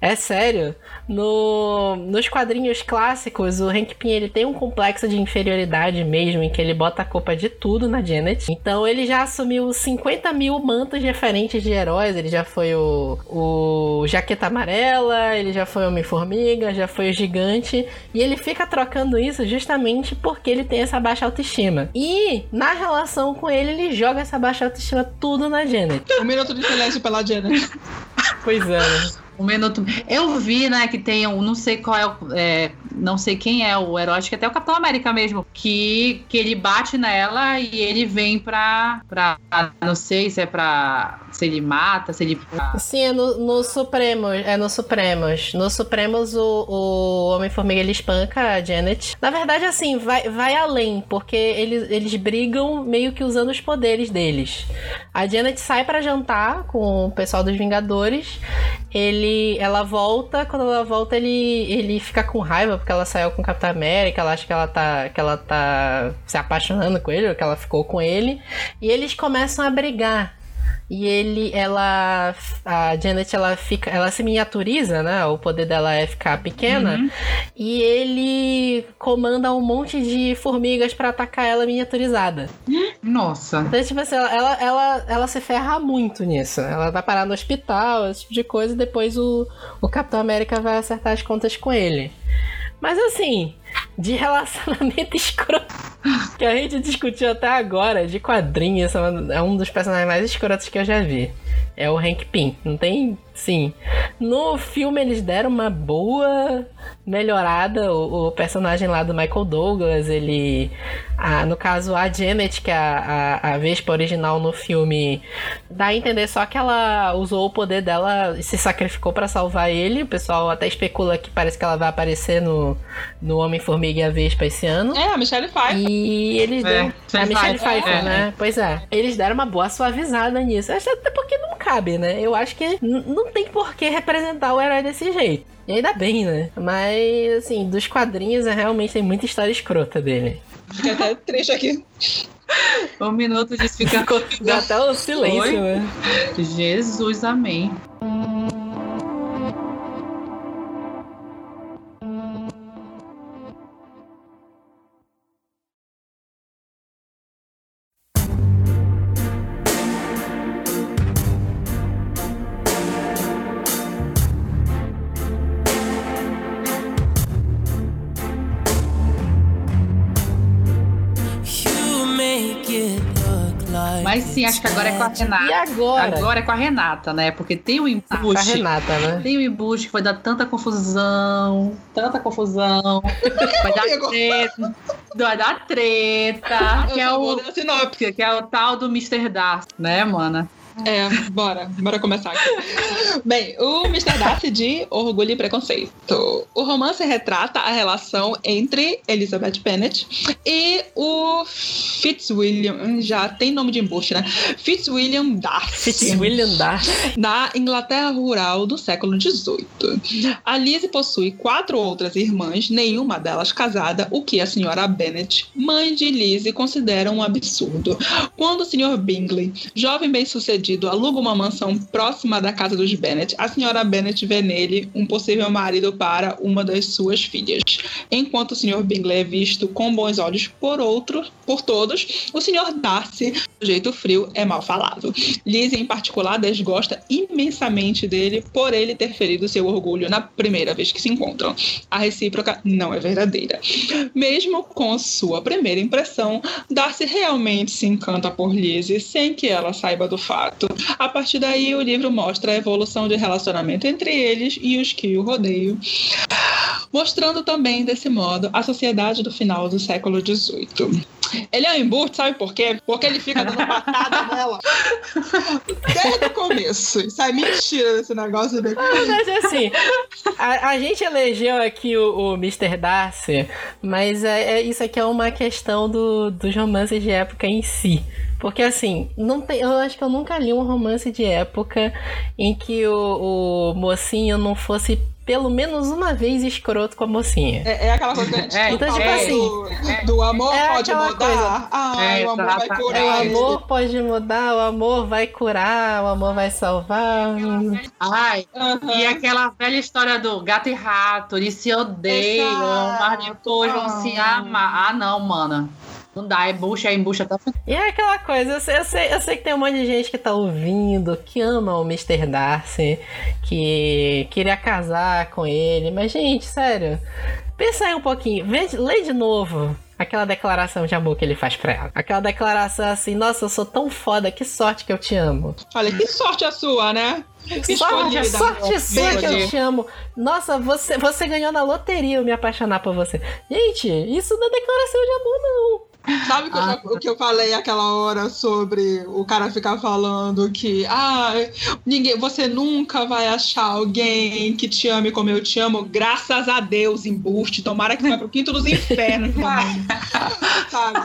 É sério. No, nos quadrinhos clássicos, o Hank Pym ele tem um complexo de inferioridade mesmo, em que ele bota a culpa de tudo na Janet. Então ele já assumiu 50 mil mantos diferentes de heróis. Ele já foi o, o Jaqueta Amarela, ele já foi o Homem-Formiga, já foi o Gigante. E ele fica trocando isso justamente porque ele tem essa baixa autoestima. E na relação com ele, ele joga essa baixa autoestima tudo na Janet. Um minuto de silêncio pela Janet. Pois é. né? Um minuto. Eu vi, né, que tem um, não sei qual é, o, é, não sei quem é o herói, acho que até o Capitão América mesmo, que, que ele bate nela e ele vem pra, pra. Não sei se é pra. Se ele mata, se ele. Sim, é no, no Supremos. É no Supremos. No Supremos, o, o Homem-Formiga ele espanca a Janet. Na verdade, assim, vai, vai além, porque eles, eles brigam meio que usando os poderes deles. A Janet sai para jantar com o pessoal dos Vingadores. Ele, ela volta, quando ela volta, ele, ele fica com raiva porque ela saiu com o Capitão América, ela acha que ela tá, que ela tá se apaixonando com ele, ou que ela ficou com ele. E eles começam a brigar. E ele, ela, a Janet, ela fica, ela se miniaturiza, né? O poder dela é ficar pequena. Uhum. E ele comanda um monte de formigas para atacar ela miniaturizada. Nossa. Então, tipo assim, ela, ela, ela, ela, se ferra muito nisso. Ela vai parar no hospital, esse tipo de coisa, e depois o, o Capitão América vai acertar as contas com ele. Mas assim, de relacionamento escroto que a gente discutiu até agora, de quadrinhos, é um dos personagens mais escrotos que eu já vi. É o Hank Pym. Não tem Sim. No filme eles deram uma boa melhorada. O, o personagem lá do Michael Douglas, ele. A, no caso, a Janet, que é a, a, a Vespa original no filme, dá a entender só que ela usou o poder dela e se sacrificou para salvar ele. O pessoal até especula que parece que ela vai aparecer no, no Homem-Formiga e a Vespa esse ano. É, a Michelle Pfeiffer. E eles é, deram. A Michelle Pfeiffer, é, né? É. Pois é. Eles deram uma boa suavizada nisso. Até porque não cabe, né? Eu acho que não não tem por que representar o herói desse jeito. E ainda bem, né? Mas, assim, dos quadrinhos é realmente tem muita história escrota dele. Fica até triste aqui. Um minuto de ficar. Dá até o silêncio, Oi? né? Jesus, amém. Com a Renata. E agora? Agora é com a Renata, né? Porque tem o embuste. Ah, com a Renata, né? Tem o embuste que vai dar tanta confusão. Tanta confusão. vai dar treta. Vai dar treta. que é, o, que é o tal do Mr. Darcy, né, mana? É, bora, bora começar aqui. Bem, o Mr. Darcy de Orgulho e Preconceito. O romance retrata a relação entre Elizabeth Bennet e o Fitzwilliam, já tem nome de embuste, né? Fitzwilliam Darcy. Fitzwilliam Darcy. Na Inglaterra rural do século XVIII. A Lizzie possui quatro outras irmãs, nenhuma delas casada, o que a senhora Bennet, mãe de Lizzie, considera um absurdo. Quando o Sr. Bingley, jovem bem-sucedido, aluga uma mansão próxima da casa dos Bennet, a senhora Bennet vê nele um possível marido para uma das suas filhas. Enquanto o Sr. Bingley é visto com bons olhos por outros, por todos, o Sr. Darcy, do jeito frio, é mal falado. Lizzie, em particular, desgosta imensamente dele por ele ter ferido seu orgulho na primeira vez que se encontram. A recíproca não é verdadeira. Mesmo com sua primeira impressão, Darcy realmente se encanta por Lizzie sem que ela saiba do fato. A partir daí, o livro mostra a evolução de relacionamento entre eles e os que o rodeiam, mostrando também, desse modo, a sociedade do final do século XVIII. Ele é um embuste, sabe por quê? Porque ele fica dando patada nela desde o começo. Isso é mentira desse negócio daqui. Mas assim, a, a gente elegeu aqui o, o Mr. Darcy, mas é, é, isso aqui é uma questão do, dos romances de época em si. Porque assim, não tem, eu acho que eu nunca li um romance de época em que o, o mocinho não fosse pelo menos uma vez escroto com a mocinha. É, é aquela coisa que a gente é, então, tipo assim, do, do amor é pode mudar. Coisa. Ah, o amor vai curar. O amor pode mudar, o amor vai curar, o amor vai salvar. Ai, uhum. e aquela velha história do gato e rato, eles se odeiam, mas depois vão se amar. Ah, não, mana. Não dá, é bucha, é embucha até E é aquela coisa, eu sei, eu sei, eu sei que tem um monte de gente que tá ouvindo, que ama o Mr. Darcy, que queria casar com ele, mas gente, sério, pensa aí um pouquinho, vê, lê de novo Aquela declaração de amor que ele faz pra ela. Aquela declaração assim, nossa, eu sou tão foda, que sorte que eu te amo. Olha, que sorte a sua, né? Que sorte, sorte sua que eu te amo. Nossa, você, você ganhou na loteria eu me apaixonar por você. Gente, isso não é declaração de amor, não. Sabe que eu já- o que eu falei aquela hora sobre o cara ficar falando que ah, ninguém, você nunca vai achar alguém que te ame como eu te amo, graças a Deus, embuste. Tomara que vá pro quinto dos infernos. Sabe?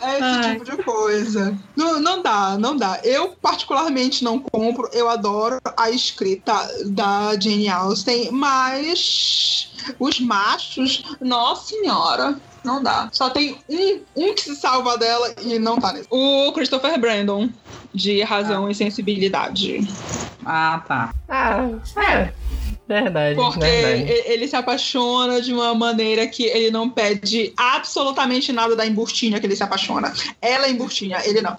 É esse Ai. tipo de coisa. Não, não dá, não dá. Eu, particularmente, não compro. Eu adoro a escrita da Jane Austen, mas os machos, nossa senhora. Não dá. Só tem um, um que se salva dela e não tá nesse. O Christopher Brandon, de Razão e Sensibilidade. Ah, tá. Ah, é. Verdade, Porque verdade. ele se apaixona de uma maneira que ele não pede absolutamente nada da embustinha que ele se apaixona. Ela é embustinha, ele não.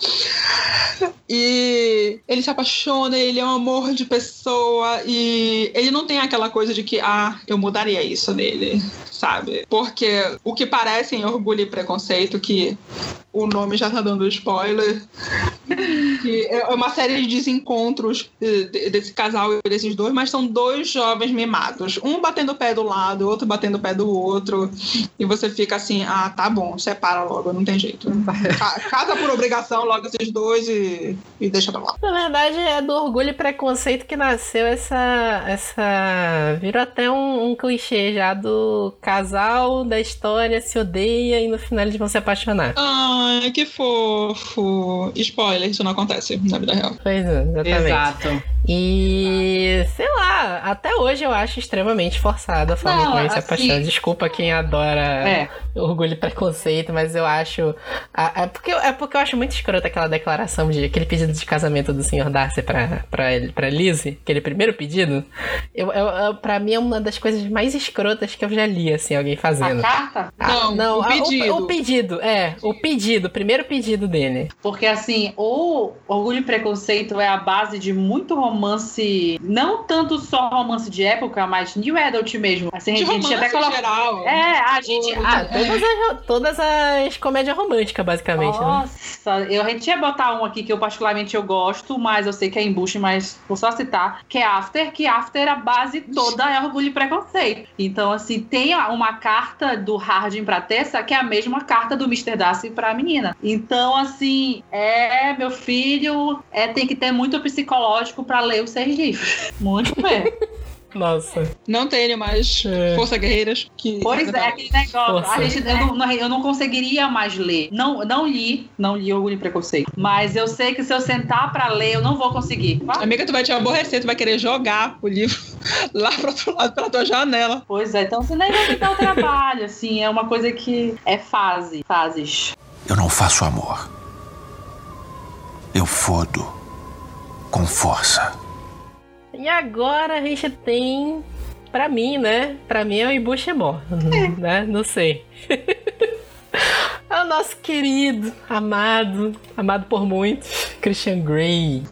E ele se apaixona, ele é um amor de pessoa e ele não tem aquela coisa de que, ah, eu mudaria isso nele, sabe? Porque o que parece em Orgulho e Preconceito, que o nome já tá dando spoiler, que é uma série de desencontros eh, de- desse casal e desses dois, mas são dois jovens mimados. Um batendo o pé do lado, outro batendo o pé do outro. E você fica assim, ah, tá bom, separa logo, não tem jeito. Ca- Casa por obrigação logo esses dois e, e deixa pra lá. Na verdade, é do orgulho e preconceito que nasceu essa. essa. Virou até um, um clichê já do casal da história se odeia e no final eles vão se apaixonar. Ai, que fofo. Spoiler, isso não acontece na vida real. Pois é, exatamente. Exato. E sei lá, até hoje eu acho extremamente forçado a forma Não, como ele se assim- apaixona. Desculpa quem adora É. orgulho e preconceito, mas eu acho. a- É porque, é porque eu acho muito escroto aquela declaração de aquele pedido de casamento do Sr. Darcy pra, pra, pra Lizzie, aquele primeiro pedido. Eu, eu, eu- pra mim é uma das coisas mais escrotas que eu já li, assim, alguém A fazendo. carta? Ah, Não, o a- pedido. O, pedido, é. O pedido, o primeiro pedido dele. Porque assim, o Orgulho e Preconceito é a base de muito romance, não tanto só romance de época, mas new adult mesmo. Assim, De a gente romance até coloca. geral. É, a gente. Ah, a- todas, as, todas as comédias românticas, basicamente, né? Nossa, eu, a gente ia botar um aqui que eu particularmente eu gosto, mas eu sei que é embuste, mas vou só citar, que é After, que After, a base toda é orgulho e preconceito. Então, assim, tem uma carta do Hardin pra Tessa, que é a mesma carta do Mr. Darcy pra menina. Então, assim, é, meu filho, é, tem que ter muito psicológico pra ler os seis livros. Muito bem. Nossa. Não tem mais É. Força Guerreiras que. Pois é, aquele negócio. A gente, eu, não, eu não conseguiria mais ler. Não, não li, não li Orgulho e Preconceito. Mas eu sei que se eu sentar pra ler, eu não vou conseguir. Amiga, tu vai te aborrecer, tu vai querer jogar o livro lá pro outro lado, pela tua janela. Pois é, então você nem vai me dar o trabalho, assim, é uma coisa que é fase, fases. Eu não faço amor. Eu fodo com força. E agora a gente tem, pra mim, né? Pra mim é o Ibushimor, né? Não sei. É o nosso querido, amado, amado por muitos, Christian Grey.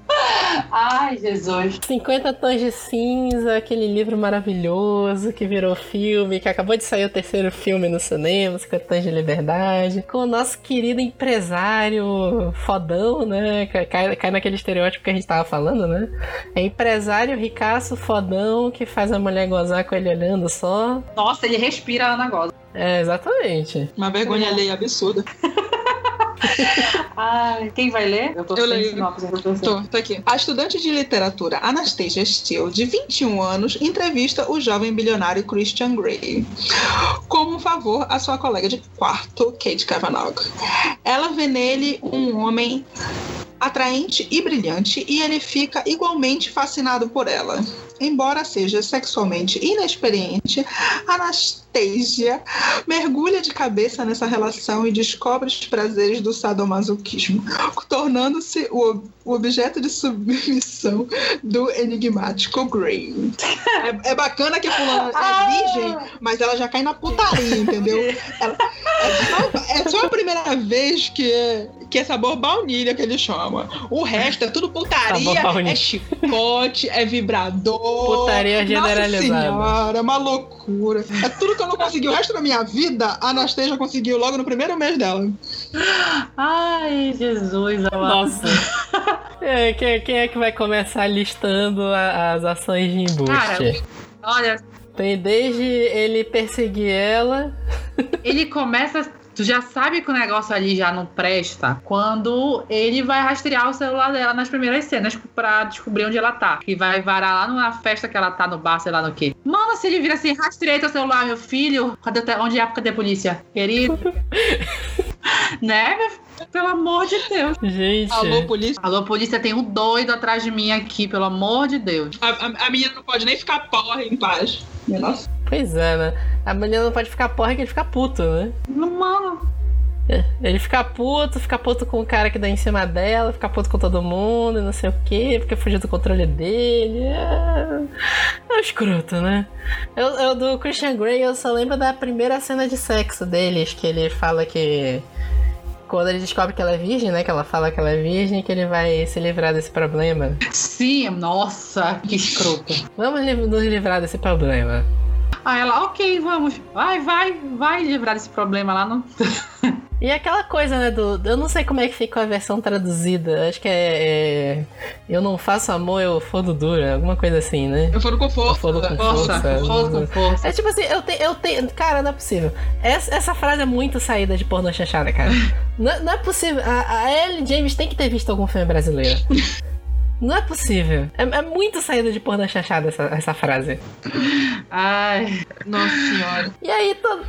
Ai, Jesus. 50 Tons de Cinza, aquele livro maravilhoso que virou filme, que acabou de sair o terceiro filme no cinema, 50 Tons de Liberdade, com o nosso querido empresário fodão, né? Cai, cai naquele estereótipo que a gente tava falando, né? É empresário ricaço fodão que faz a mulher gozar com ele olhando só. Nossa, ele respira Ana Goza. É, exatamente. Uma vergonha alheia absurda. Ai, quem vai ler? Eu tô Eu sem leio. sinopse pra você. Tô, tô aqui. A estudante de literatura Anastasia Steele, de 21 anos, entrevista o jovem bilionário Christian Grey como um favor à sua colega de quarto, Kate Kavanagh. Ela vê nele um homem atraente e brilhante e ele fica igualmente fascinado por ela. Embora seja sexualmente inexperiente, Anastasia mergulha de cabeça nessa relação e descobre os prazeres do sadomasoquismo, tornando-se o, ob- o objeto de submissão do enigmático Grey. É, é bacana que a fulana é virgem, mas ela já cai na putaria, entendeu? Ela- é, só, é só a primeira vez que, que é sabor baunilha que ele chama. O resto é tudo putaria, é chicote, é vibrador, Putaria Nossa generalizada. senhora, é uma loucura. É tudo que eu não consegui o resto da minha vida, a Anastasia conseguiu logo no primeiro mês dela. Ai, Jesus, amado. Nossa. É, quem, quem é que vai começar listando a- as ações de embuste? Cara, Olha, Tem desde ele perseguir ela. ele começa. Tu já sabe que o negócio ali já não presta quando ele vai rastrear o celular dela nas primeiras cenas pra descobrir onde ela tá. Que vai varar lá na festa que ela tá no bar, sei lá no quê. Mano, se ele vira assim, rastreei teu celular, meu filho. Cadê, onde é? A polícia? Querido. né? Pelo amor de Deus. Gente. Alô, polícia. Alô, polícia, tem um doido atrás de mim aqui, pelo amor de Deus. A, a- a menina não pode nem ficar porra em paz. Nossa. Pois é, né? A menina não pode ficar porra que ele fica puto, né? Mano, Ele fica puto, fica puto com o cara que dá em cima dela, fica puto com todo mundo, não sei o que, porque fugiu do controle dele. É, é um escroto, né? Eu, eu do Christian Grey eu só lembro da primeira cena de sexo deles, que ele fala que. Quando ele descobre que ela é virgem, né? Que ela fala que ela é virgem, que ele vai se livrar desse problema. sim, nossa, que escroto. Vamos nos livrar desse problema. Aí ela, ok, vamos. Vai, vai, vai livrar desse problema lá. No... E aquela coisa, né, do. Eu não sei como é que ficou a versão traduzida. Acho que é. é, eu não faço amor, eu fodo dura. Alguma coisa assim, né? Eu for com Eu força. fodo com Força, força. força com força. É tipo assim, eu tenho. Eu tenho cara, não é possível. Essa, essa frase é muito saída de pornô chanchada, cara. não, não é possível. A, a Ellie James tem que ter visto algum filme brasileiro. Não é possível. É, é muito saída de pornô chanchada essa, essa frase. Ai, Nossa senhora. E aí, todo,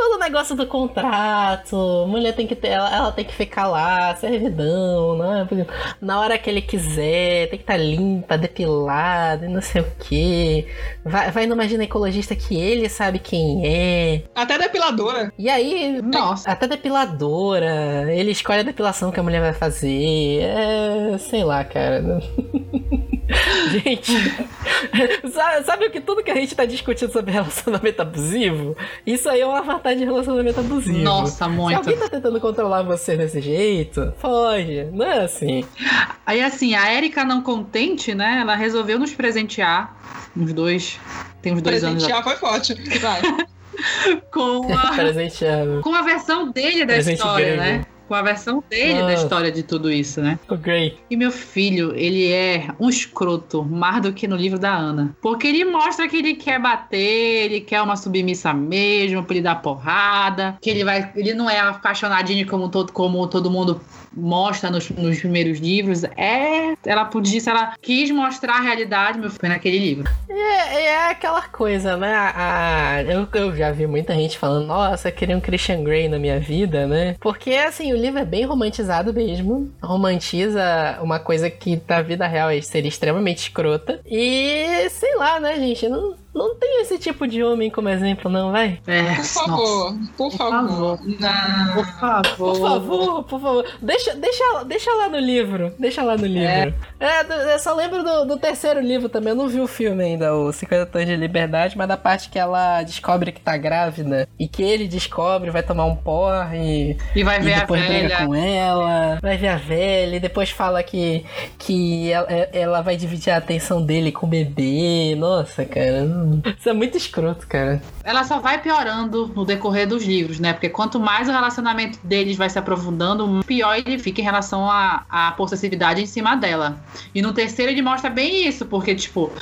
todo o negócio do contrato, mulher tem que ter, ela, ela tem que ficar lá, servidão, né? Na hora que ele quiser, tem que estar limpa, depilada, e não sei o que. Vai, vai numa ginecologista que ele sabe quem é. Até depiladora. E aí, nossa. até depiladora, ele escolhe a depilação que a mulher vai fazer. É, sei lá, cara. Gente, sabe, sabe o que tudo que a gente tá discutindo sobre relacionamento abusivo? Isso aí é uma vantagem de relacionamento abusivo. Nossa, Se muito. alguém tá tentando controlar você desse jeito, foge. Não é assim. Aí assim, a Erika não contente, né? Ela resolveu nos presentear. Uns dois. Tem uns dois anos. Presentear foi forte. Vai. Com a, com a versão dele da Presente história, grego. né? Com a versão dele da Nossa. história de tudo isso, né? O Grey. E meu filho, ele é um escroto, mais do que no livro da Ana. Porque ele mostra que ele quer bater, ele quer uma submissa mesmo, pra ele dar porrada, que ele vai. Ele não é apaixonadinho como todo, como todo mundo mostra nos, nos primeiros livros. É. Ela podia, ela quis mostrar a realidade, meu filho, naquele livro. É, é aquela coisa, né? A, eu, eu já vi muita gente falando, nossa, eu queria um Christian Grey na minha vida, né? Porque, assim, o livro é bem romantizado mesmo. Romantiza uma coisa que na vida real seria extremamente escrota. E, sei lá, né, gente? Não, não tem esse tipo de homem como exemplo, não, vai? É, Por favor. Por favor. Não. Por favor. Por favor, por favor. Deixa, deixa, deixa lá no livro. Deixa lá no livro. É, do- eu só lembro do, do terceiro livro também. Eu não vi o filme ainda, o 50 Tons de Liberdade, mas da parte que ela descobre que tá grávida e que ele descobre, vai tomar um porre E vai e ver a depois briga velha. com ela, vai ver a velha e depois fala que, que ela, ela vai dividir a atenção dele com o bebê. Nossa, cara. Isso é muito escroto, cara. ela só vai piorando no decorrer dos livros, né? Porque quanto mais o relacionamento deles vai se aprofundando, pior ele fica em relação à, à possessividade em cima dela. E no terceiro ele mostra bem isso, porque, tipo,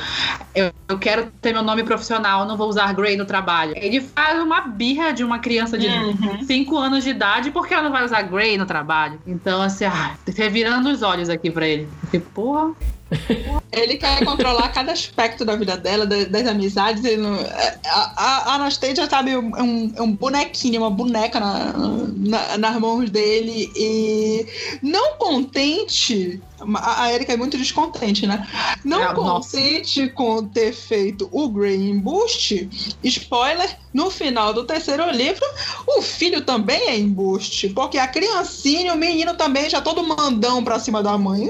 eu, eu quero ter meu nome profissional, não vou usar Grey no trabalho. Ele faz uma birra de uma criança de Uhum. 5 anos de idade porque ela não vai usar Grey no trabalho. Então, assim, ah, revirando os olhos aqui pra ele. Porque, porra. Ele quer controlar cada aspecto da vida dela, da- das amizades. Não- a, a, Anastasia, sabe, é um, é um bonequinho, uma boneca na, na- nas mãos dele. E não contente. A, Erika é muito descontente, né? Não É, nossa. contente com ter feito o Grey embuste, spoiler, no final do terceiro livro, o filho também é embuste. Porque a criancinha, o menino também já todo mandão pra cima da mãe.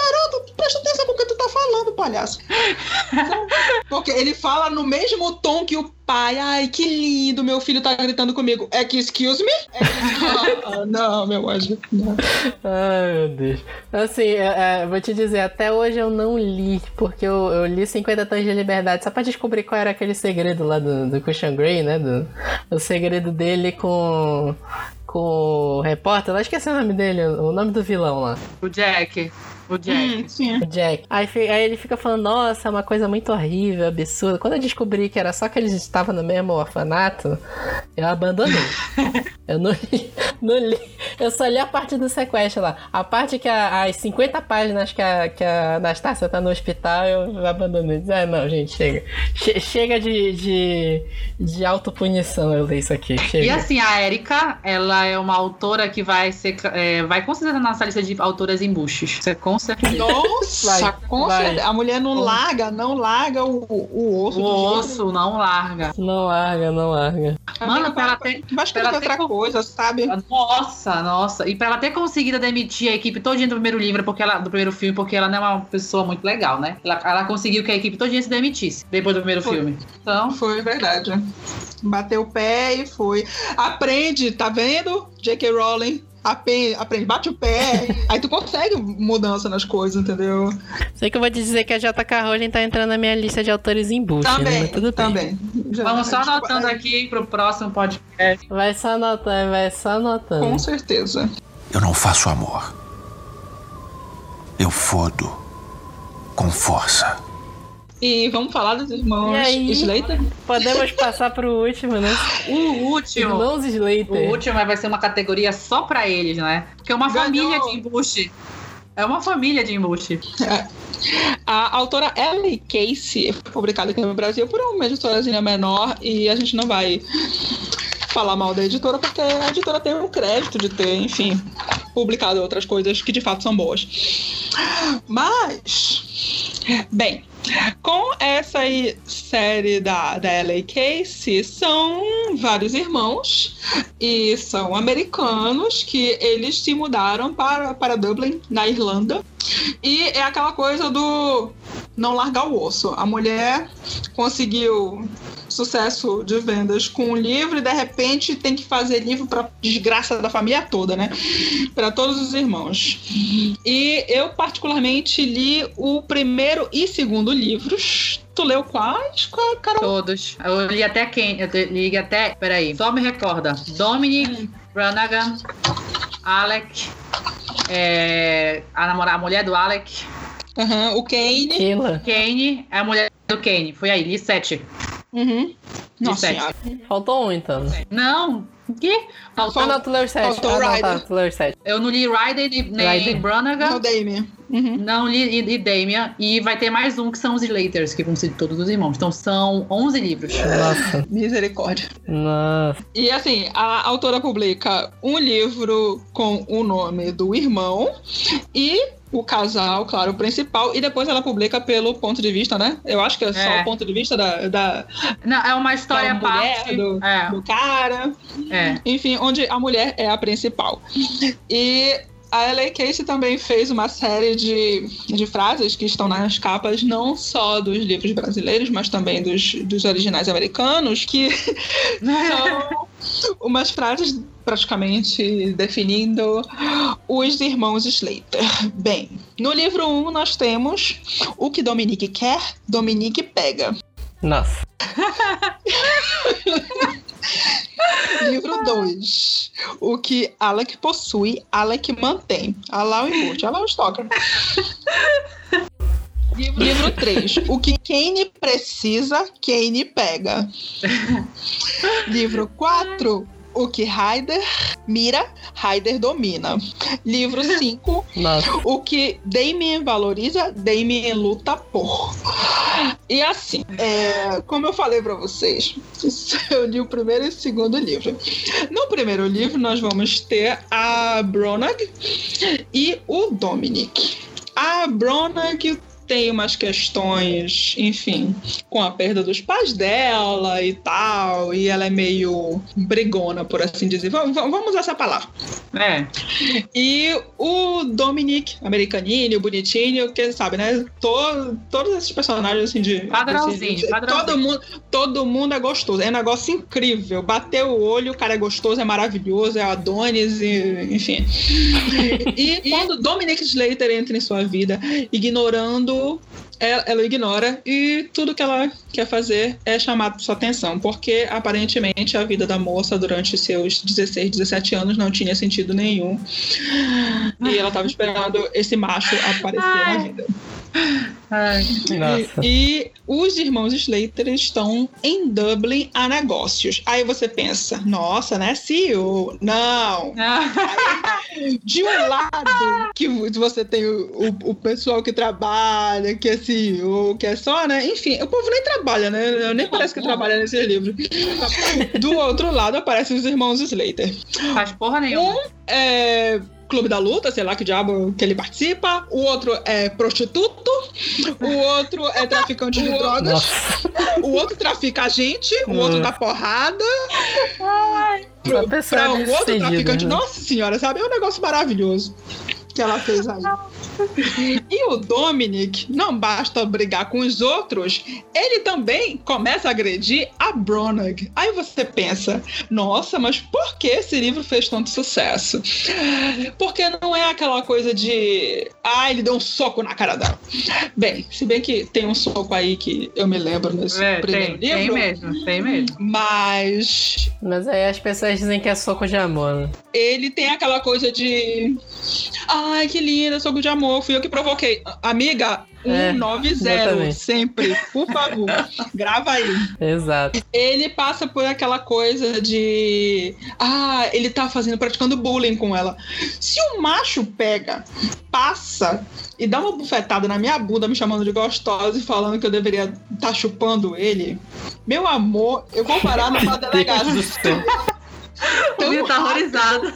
Garoto, presta atenção com o que tu tá falando, palhaço. Porque ele fala no mesmo tom que o pai. Ai, que lindo, meu filho tá gritando comigo. É que excuse me? É que... Ah, não, meu anjo. Não. Ai, meu Deus. Assim, é, é, vou te dizer, até hoje eu não li, porque eu, eu li 50 Tons de Liberdade só pra descobrir qual era aquele segredo lá do, do Christian Grey, né? Do, o segredo dele com, com o repórter. Eu esqueci o nome dele, o nome do vilão lá. O Jack. O Jack. Hum, sim. O Jack. Aí, aí ele fica falando, nossa, é uma coisa muito horrível, absurda. Quando eu descobri que era só que eles estavam no mesmo orfanato, eu abandonei. eu não li, não li. Eu só li a parte do sequestro lá. A parte que a- as 50 páginas que a, que a Anastácia tá no hospital, eu abandonei. Ah, não, gente, chega. Che- chega de, de, de autopunição eu ler isso aqui. Chega. E assim, a Erika, ela é uma autora que vai ser. é, vai considerar na nossa lista de autoras embuches. Isso é com certeza. Nossa, Vai, com vai. certeza. A mulher não larga, não larga o, o osso. O do jeito osso não larga. Não larga, não larga. Mano, pra ela ter. Escrever pra ela ter outra coisa, sabe? Nossa, nossa. E pra ela ter conseguido demitir a equipe todinha do primeiro livro, porque ela, do primeiro filme, porque ela não é uma pessoa muito legal, né? Ela, ela conseguiu que a equipe todinha se demitisse depois do primeiro Foi. filme. Então, Foi verdade. Bateu o pé e foi. Aprende, tá vendo? J.K. Rowling. Aprende, bate o pé. aí tu consegue mudança nas coisas, entendeu? Sei que eu vou te dizer que a JK Rowling tá entrando na minha lista de autores embuste, né? Também, Mas tudo também. Já- vamos só anotando aqui pro próximo podcast. Vai só anotando, vai só anotando. Com certeza. Eu não faço amor. Eu fodo com força. E vamos falar dos irmãos? Slater? Podemos passar pro último, né? O último. Irmãos O Slater. último vai ser uma categoria só pra eles, né? Porque é uma Ganhou. família de embuste. É uma família de embuste. A autora Ellie Casey foi publicada aqui no Brasil por uma editorazinha menor e a gente não vai falar mal da editora porque a editora tem o crédito de ter, enfim, publicado outras coisas que de fato são boas. Mas, bem, com essa série da, da Ellie Casey, são vários irmãos e são americanos que eles se mudaram para, para Dublin, na Irlanda. E é aquela coisa do não largar o osso. A mulher conseguiu sucesso de vendas com um livro e de repente tem que fazer livro para desgraça da família toda, né? Para todos os irmãos. E eu particularmente li o primeiro e segundo livros. Tu leu quais, Carol? Todos. Eu li até quem? Eu li até. Peraí. Só me recorda. Dominic Branagh, Alec. é, a, namorada, a mulher do Alec. Aham, o Kane. Keila. Kane, é a mulher do Kane. Foi aí, li sete. Uhum. Nossa sete. senhora. Faltou um, então. Não. Que? Faltou- Ou não, tu leu os sete. Faltou ah, não, Ryder. tá, tu leu os sete. Eu não li Ryder nem, nem Ryder. Branagh. No Damien. Uhum. Não li e, e Damien. E vai ter mais um que são os Slaters, que vão ser todos os irmãos. Então são 11 livros. Nossa, Misericórdia. nossa. E assim, a autora publica um livro com o nome do irmão e o casal, claro, o principal, e depois ela publica pelo ponto de vista, né? Eu acho que é só É. o ponto de vista da, da, Não, é uma história da mulher, parte. do, É, do cara, é. enfim, onde a mulher é a principal. E a L.A. Casey também fez uma série de, de frases que estão nas capas, não só dos livros brasileiros, mas também dos, dos originais americanos, que são umas frases praticamente definindo os irmãos Slater. Bem, no livro 1 um, nós temos o que Dominique quer, Dominique pega. Nossa. Livro 2. O que Alec possui, Alec mantém. Alá o embute, Alá o stalker. Livro 3. O que Kane precisa, Kane pega. Livro 4. O que Ryder mira, Ryder domina. Livro 5. Nossa. O que Damien valoriza, Damien luta por. E assim, é, como eu falei pra vocês, eu li o primeiro e o segundo livro. No primeiro livro, nós vamos ter a Bronag e o Dominic. A Bronag tem umas questões, enfim, com a perda dos pais dela e tal, e ela é meio brigona, por assim dizer. Vamos, vamos usar essa palavra. É. E o Dominic, americaninho, bonitinho, que sabe, né? To- todos esses personagens assim de. Padrãozinho, de- padrãozinho. Todo mundo, todo mundo é gostoso. É um negócio incrível. Bateu o olho, o cara é gostoso, é maravilhoso, é Adonis, e, enfim. E quando Dominic Slater entra em sua vida, ignorando. Ela, ela ignora e tudo que ela quer fazer é chamar sua atenção, porque aparentemente a vida da moça durante seus 16, 17 anos não tinha sentido nenhum. E ela tava esperando esse macho aparecer na Ai. vida. Ai. Nossa. E, e os irmãos Slater estão em Dublin a negócios. Aí você pensa, nossa, né, CEO? Não. De um lado, que você tem o, o, o pessoal que trabalha, que é CEO, que é só, né? Enfim, o povo nem trabalha, né? Nem parece que trabalha nesses livros. Do outro lado aparecem os irmãos Slater. Faz porra nenhuma. É. Clube da Luta, sei lá que diabo que ele participa. O outro é prostituto. O outro é traficante de drogas. Nossa. O outro trafica a gente. O outro Hum. dá porrada. Pessoa Pra um bem outro sucedida, traficante. né? Nossa senhora, sabe? É um negócio maravilhoso que ela fez aí. E o Dominic, não basta brigar com os outros, ele também começa a agredir a Bronagh. Aí você pensa, nossa, mas por que esse livro fez tanto sucesso? Porque não é aquela coisa de, ah, ele deu um soco na cara dela. Bem, se bem que tem um soco aí que eu me lembro nesse É, primeiro tem, tem livro. mesmo, tem mesmo. Mas Mas aí as pessoas dizem que é soco de amor, né? ele tem aquela coisa de. Ai, que linda, soco de amor, fui eu que provoquei. Amiga, É, 190, exatamente. sempre, por favor, grava aí. Exato. Ele passa por aquela coisa de. Ah, ele tá fazendo, praticando bullying com ela. Se um macho pega, passa e dá uma bufetada na minha bunda, me chamando de gostosa e falando que eu deveria estar tá chupando ele, meu amor, eu vou parar numa delegacia. O Will tá horrorizado.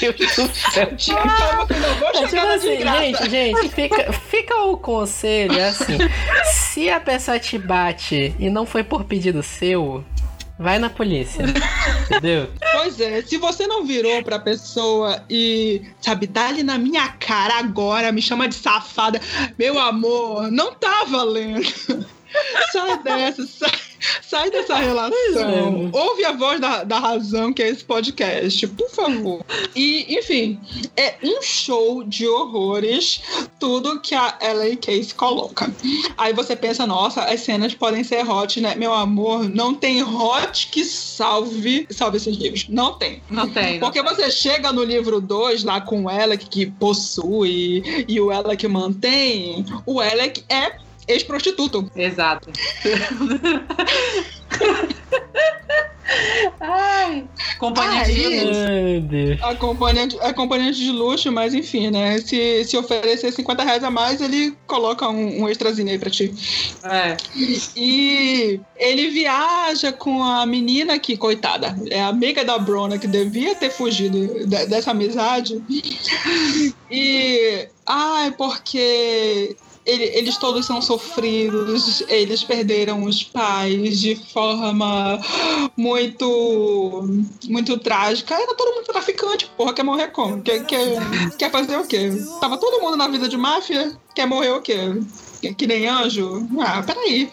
Deus do céu. Calma que eu não vou É tipo chegar de assim, gente, gente, fica, fica o conselho, é assim, se a pessoa te bate e não foi por pedido seu, vai na polícia, entendeu? Pois é, se você não virou pra pessoa e, sabe, dá ali na minha cara agora, me chama de safada, meu amor, não tá valendo. Sai dessa, sai, sai dessa relação. é. Ouve a voz da, da razão que é esse podcast, por favor. E, enfim, é um show de horrores tudo que a Ellen Case coloca. Aí você pensa, nossa, as cenas podem ser hot, né? Meu amor, não tem hot que salve, salve esses livros. Não tem. Não tem. não Porque tem. você chega no livro 2 lá com o Alec que possui e o Alec mantém, o Alec é ex-prostituto. Exato. Ai, companhia Ai, de Deus. Acompanhante, acompanhante de luxo, mas enfim, né? Se, se oferecer 50 reais a mais, ele coloca um, um extrazinho aí pra ti. É. E ele viaja com a menina que, coitada, é amiga da Brona, que devia ter fugido de- dessa amizade. E. Ai, porque. Ele- eles todos são sofridos, eles perderam os pais de forma muito. muito trágica. Era todo mundo traficante, porra, quer morrer como? Quer, quer, quer fazer o quê? Tava todo mundo na vida de máfia, quer morrer o quê? Que- nem anjo? Ah, peraí.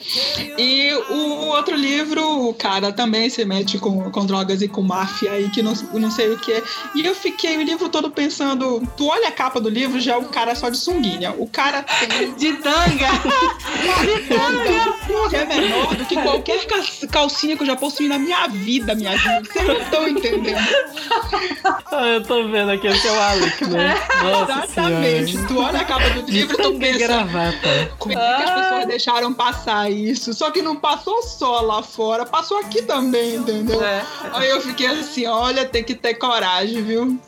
E o outro livro, o cara também se mete com, com drogas e com máfia e que não, não sei o que é. E eu fiquei o livro todo pensando, tu olha a capa do livro, já é um cara só de sunguinha. O cara tem De tanga. que é menor do que qualquer ca- calcinha que eu já possuí na minha vida, minha gente. Vocês não estão entendendo. Ah, eu tô vendo aqui o seu Alec, né? Nossa Exatamente. senhora. Tu olha a capa do De livro e tu tanga e pensa, gravata. Como é que as pessoas deixaram passar isso? Só que não passou só lá fora, passou aqui também, entendeu? É. Aí eu fiquei assim, olha, tem que ter coragem, viu?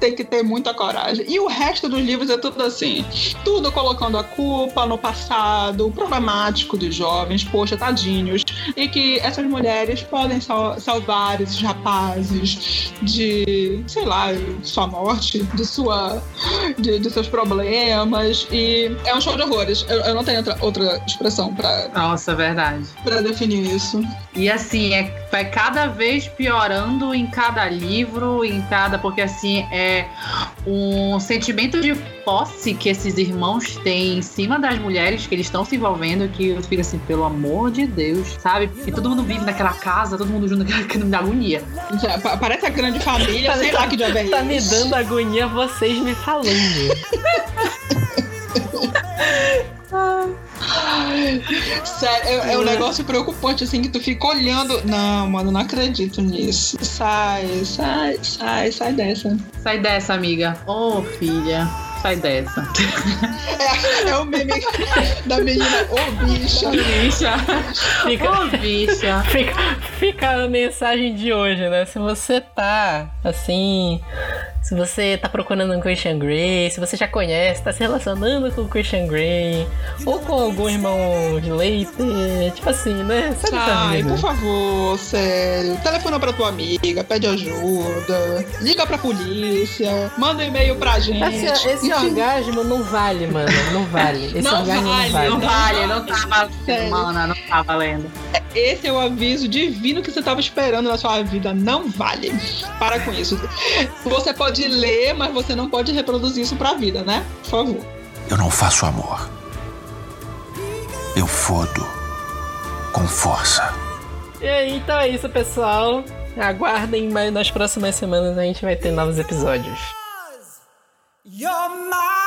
Tem que ter muita coragem. E o resto dos livros é tudo assim, tudo colocando a culpa no passado, problemático dos jovens, poxa, tadinhos, e que essas mulheres podem sal salvar esses rapazes de, sei lá, sua morte, de sua, de, de seus problemas. E é um show de horrores. Eu, eu não tenho outra, outra expressão para Nossa, verdade. para definir isso. E assim, é, vai cada vez piorando em cada livro, em cada. Porque assim, é um sentimento de posse que esses irmãos têm em cima das mulheres que eles estão se envolvendo, que eu fico assim, pelo amor de Deus, sabe? E todo mundo vive naquela casa, todo mundo junto, que me dá agonia. Já, pa- Parece a grande família, sei lá que diabo é Tá me dando agonia vocês me falando. Sério, é, é um negócio preocupante, assim, que tu fica olhando. Não, mano, não acredito nisso. Sai, sai, sai, sai dessa. Sai dessa, amiga. Ô, filha. Sai dessa. É, é o meme da menina, ô bicha. bicha. Fica, Ô, bicha. fica, fica a mensagem de hoje, né? Se você tá assim. Se você tá procurando um Christian Grey, se você já conhece, tá se relacionando com o Christian Grey, ou com algum irmão Slater, tipo assim, né? Sabe vida? por favor, sério. Telefona pra tua amiga, pede ajuda, liga pra polícia, manda um e-mail pra gente. Esse, esse orgasmo não vale, mano. Não vale. Esse Não orgasmo vale, não vale. Não vale, não tá valendo, mana, não tá valendo. Esse é o aviso divino que você tava esperando na sua vida. Não vale. Para com isso. Você pode pode ler, mas você não pode reproduzir isso pra vida, né? Por favor. Eu não faço amor. Eu fodo com força. E aí, então é isso, pessoal. Aguardem, mas nas próximas semanas a gente vai ter novos episódios. You're my